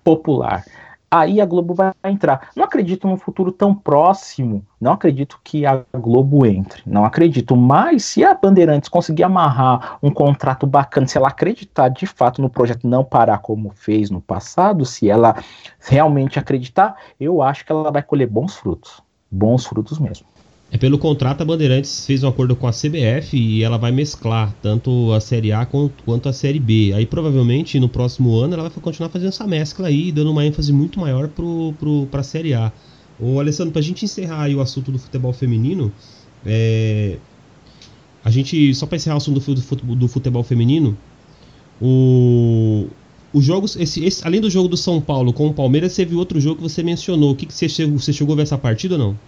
popular aí a Globo vai entrar. Não acredito num futuro tão próximo, não acredito que a Globo entre, não acredito. Mas se a Bandeirantes conseguir amarrar um contrato bacana, se ela acreditar de fato no projeto, não parar como fez no passado, se ela realmente acreditar, eu acho que ela vai colher bons frutos, bons frutos mesmo. É pelo contrato a Bandeirantes fez um acordo com a CBF e ela vai mesclar tanto a Série A quanto a Série B. Aí provavelmente no próximo ano ela vai continuar fazendo essa mescla aí, dando uma ênfase muito maior pro, pro, pra Série A. Ô Alessandro, pra gente encerrar o assunto do futebol feminino, é... a gente, só para encerrar o assunto do futebol, feminino, o, os jogos, esse, esse, além do jogo do São Paulo com o Palmeiras, viu outro jogo que você mencionou. O que, que você, chegou, você chegou a ver essa partida ou não?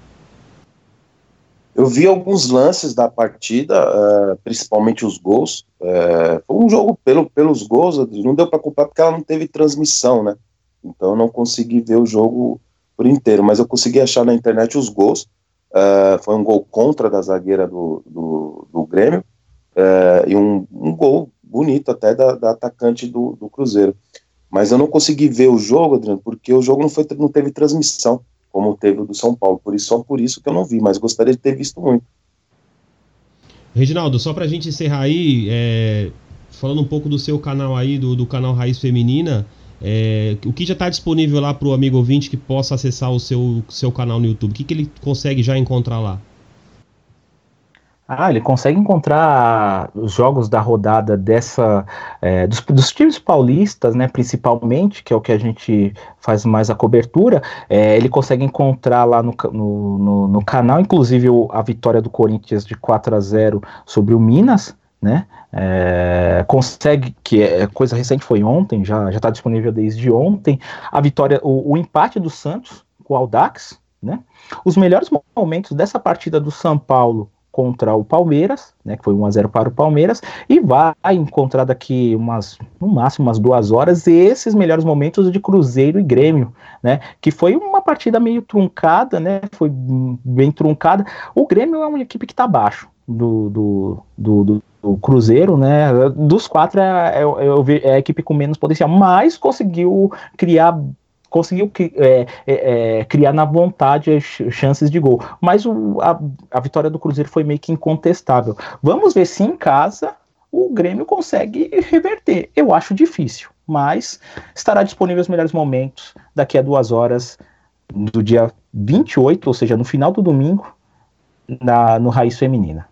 Eu vi alguns lances da partida, uh, principalmente os gols. Uh, foi um jogo pelo, pelos gols, não deu para culpar porque ela não teve transmissão, né? Então eu não consegui ver o jogo por inteiro, mas eu consegui achar na internet os gols. Uh, foi um gol contra da zagueira do, do, do Grêmio e um, um, gol bonito até da, da atacante do, do, Cruzeiro. Mas eu não consegui ver o jogo, Adriano, porque o jogo não, foi, não teve transmissão como teve o do São Paulo. Por isso, só por isso que eu não vi, mas gostaria de ter visto muito. Reginaldo, só para a gente encerrar aí, é, falando um pouco do seu canal aí, do, do canal Raiz Feminina, é, o que já está disponível lá para o amigo ouvinte que possa acessar o seu, seu canal no YouTube? O que, que ele consegue já encontrar lá? Ah, ele consegue encontrar os jogos da rodada dessa é, dos, dos, times paulistas, né, principalmente, que é o que a gente faz mais a cobertura. É, ele consegue encontrar lá no, no, no, no canal, inclusive a vitória do Corinthians de 4 a 0 sobre o Minas, né? É, consegue, que é coisa recente, foi ontem, já está disponível desde ontem, a vitória, o, o empate do Santos com o Aldax, né? Os melhores momentos dessa partida do São Paulo contra o Palmeiras, né, que foi 1 a 0 para o Palmeiras, e vai encontrar daqui umas, no máximo umas duas horas, esses melhores momentos de Cruzeiro e Grêmio, né, que foi uma partida meio truncada, né, foi bem truncada. O Grêmio é uma equipe que está abaixo do, do, do, do Cruzeiro, né? Dos quatro é, é, é, a equipe com menos potencial, mas conseguiu criar conseguiu é, é, é, criar na vontade as chances de gol. Mas o, a, a vitória do Cruzeiro foi meio que incontestável. Vamos ver se em casa o Grêmio consegue reverter. Eu acho difícil, mas estará disponível os melhores momentos daqui a duas horas do dia 28, ou seja, no final do domingo, na, no Raiz Feminina.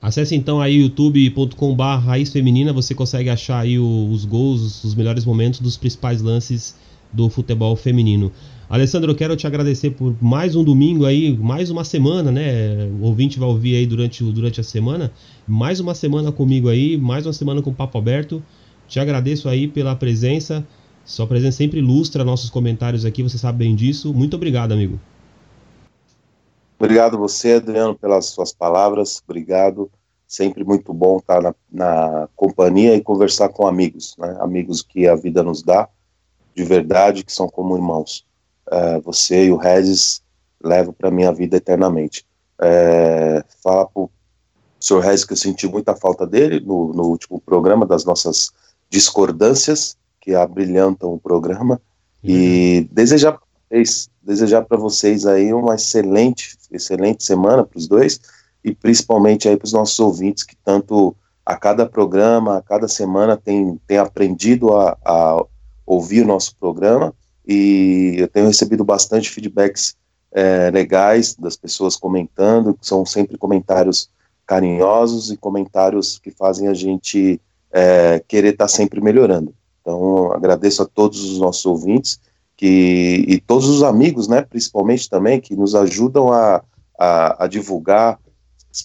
Acesse então aí youtube.com.br Raiz Feminina, você consegue achar aí os gols, os melhores momentos dos principais lances do futebol feminino. Alessandro, eu quero te agradecer por mais um domingo aí, mais uma semana, né? O ouvinte vai ouvir aí durante, durante a semana. Mais uma semana comigo aí, mais uma semana com o Papo Aberto. Te agradeço aí pela presença. Sua presença sempre ilustra nossos comentários aqui, você sabe bem disso. Muito obrigado, amigo. Obrigado você, Adriano, pelas suas palavras. Obrigado. Sempre muito bom estar na, na companhia e conversar com amigos, né? Amigos que a vida nos dá de verdade, que são como irmãos. É, você e o Regis levo para minha vida eternamente. É, fala para o senhor Regis que eu senti muita falta dele no, no último programa, das nossas discordâncias, que abrilhantam o programa. E desejar para vocês, desejar para vocês aí uma excelente, excelente semana para os dois e principalmente aí para os nossos ouvintes que tanto a cada programa, a cada semana tem, tem aprendido a, a ouvir o nosso programa e eu tenho recebido bastante feedbacks é, legais das pessoas comentando, são sempre comentários carinhosos e comentários que fazem a gente é, querer estar tá sempre melhorando. Então, agradeço a todos os nossos ouvintes que, e todos os amigos, né, principalmente também, que nos ajudam a, a, a divulgar,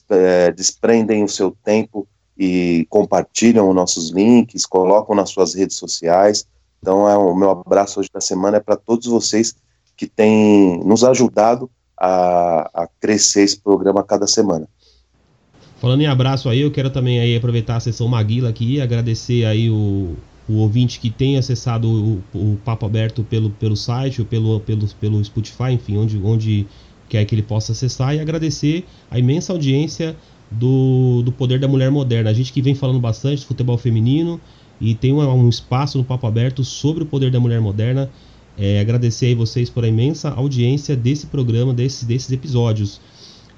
é, desprendem o seu tempo e compartilham os nossos links, colocam nas suas redes sociais. Então, é o meu abraço hoje da semana é para todos vocês que têm nos ajudado a, a crescer esse programa a cada semana. Falando em abraço aí, eu quero também aí aproveitar a sessão Maguila aqui agradecer aí o, o ouvinte que tem acessado o, o Papo Aberto pelo, pelo site ou pelo, pelo, pelo Spotify, enfim, onde, onde quer que ele possa acessar e agradecer a imensa audiência do, do poder da mulher moderna. A gente que vem falando bastante de futebol feminino e tem um, espaço no Papo Aberto sobre o poder da mulher moderna. É, agradecer aí vocês por a imensa audiência desse programa, desse, desses episódios.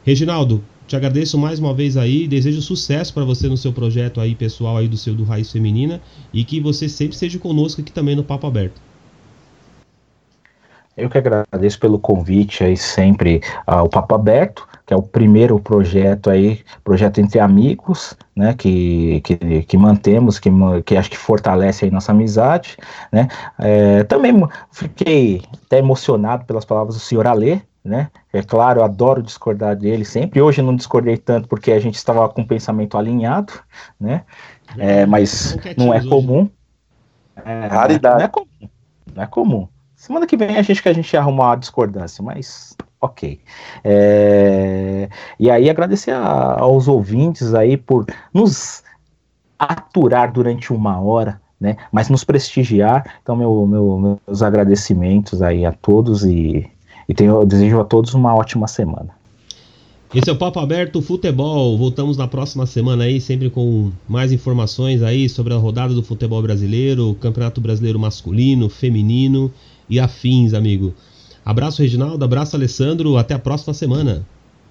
Reginaldo, te agradeço mais uma vez aí, desejo sucesso para você no seu projeto aí pessoal aí do seu do Raiz Feminina e que você sempre esteja conosco aqui também no Papo Aberto. Eu que agradeço pelo convite aí sempre ao Papo Aberto, que é o primeiro projeto aí, projeto entre amigos, né, que, que, que mantemos, que, que acho que fortalece aí nossa amizade, né. É, também fiquei até emocionado pelas palavras do senhor Alê, né? É claro, eu adoro discordar dele sempre. Hoje não discordei tanto porque a gente estava com o pensamento alinhado, né? É, mas não é comum. É, Raridade. Não é comum. Não é comum. Semana que vem a gente que a gente arrumar a discordância, mas ok. É, e aí agradecer a, aos ouvintes aí por nos aturar durante uma hora, né? Mas nos prestigiar. Então meu, meu meus agradecimentos aí a todos e e tenho, desejo a todos uma ótima semana. Esse é o Papo Aberto Futebol. Voltamos na próxima semana aí, sempre com mais informações aí sobre a rodada do futebol brasileiro, Campeonato Brasileiro masculino, feminino e afins, amigo. Abraço, Reginaldo. Abraço, Alessandro. Até a próxima semana.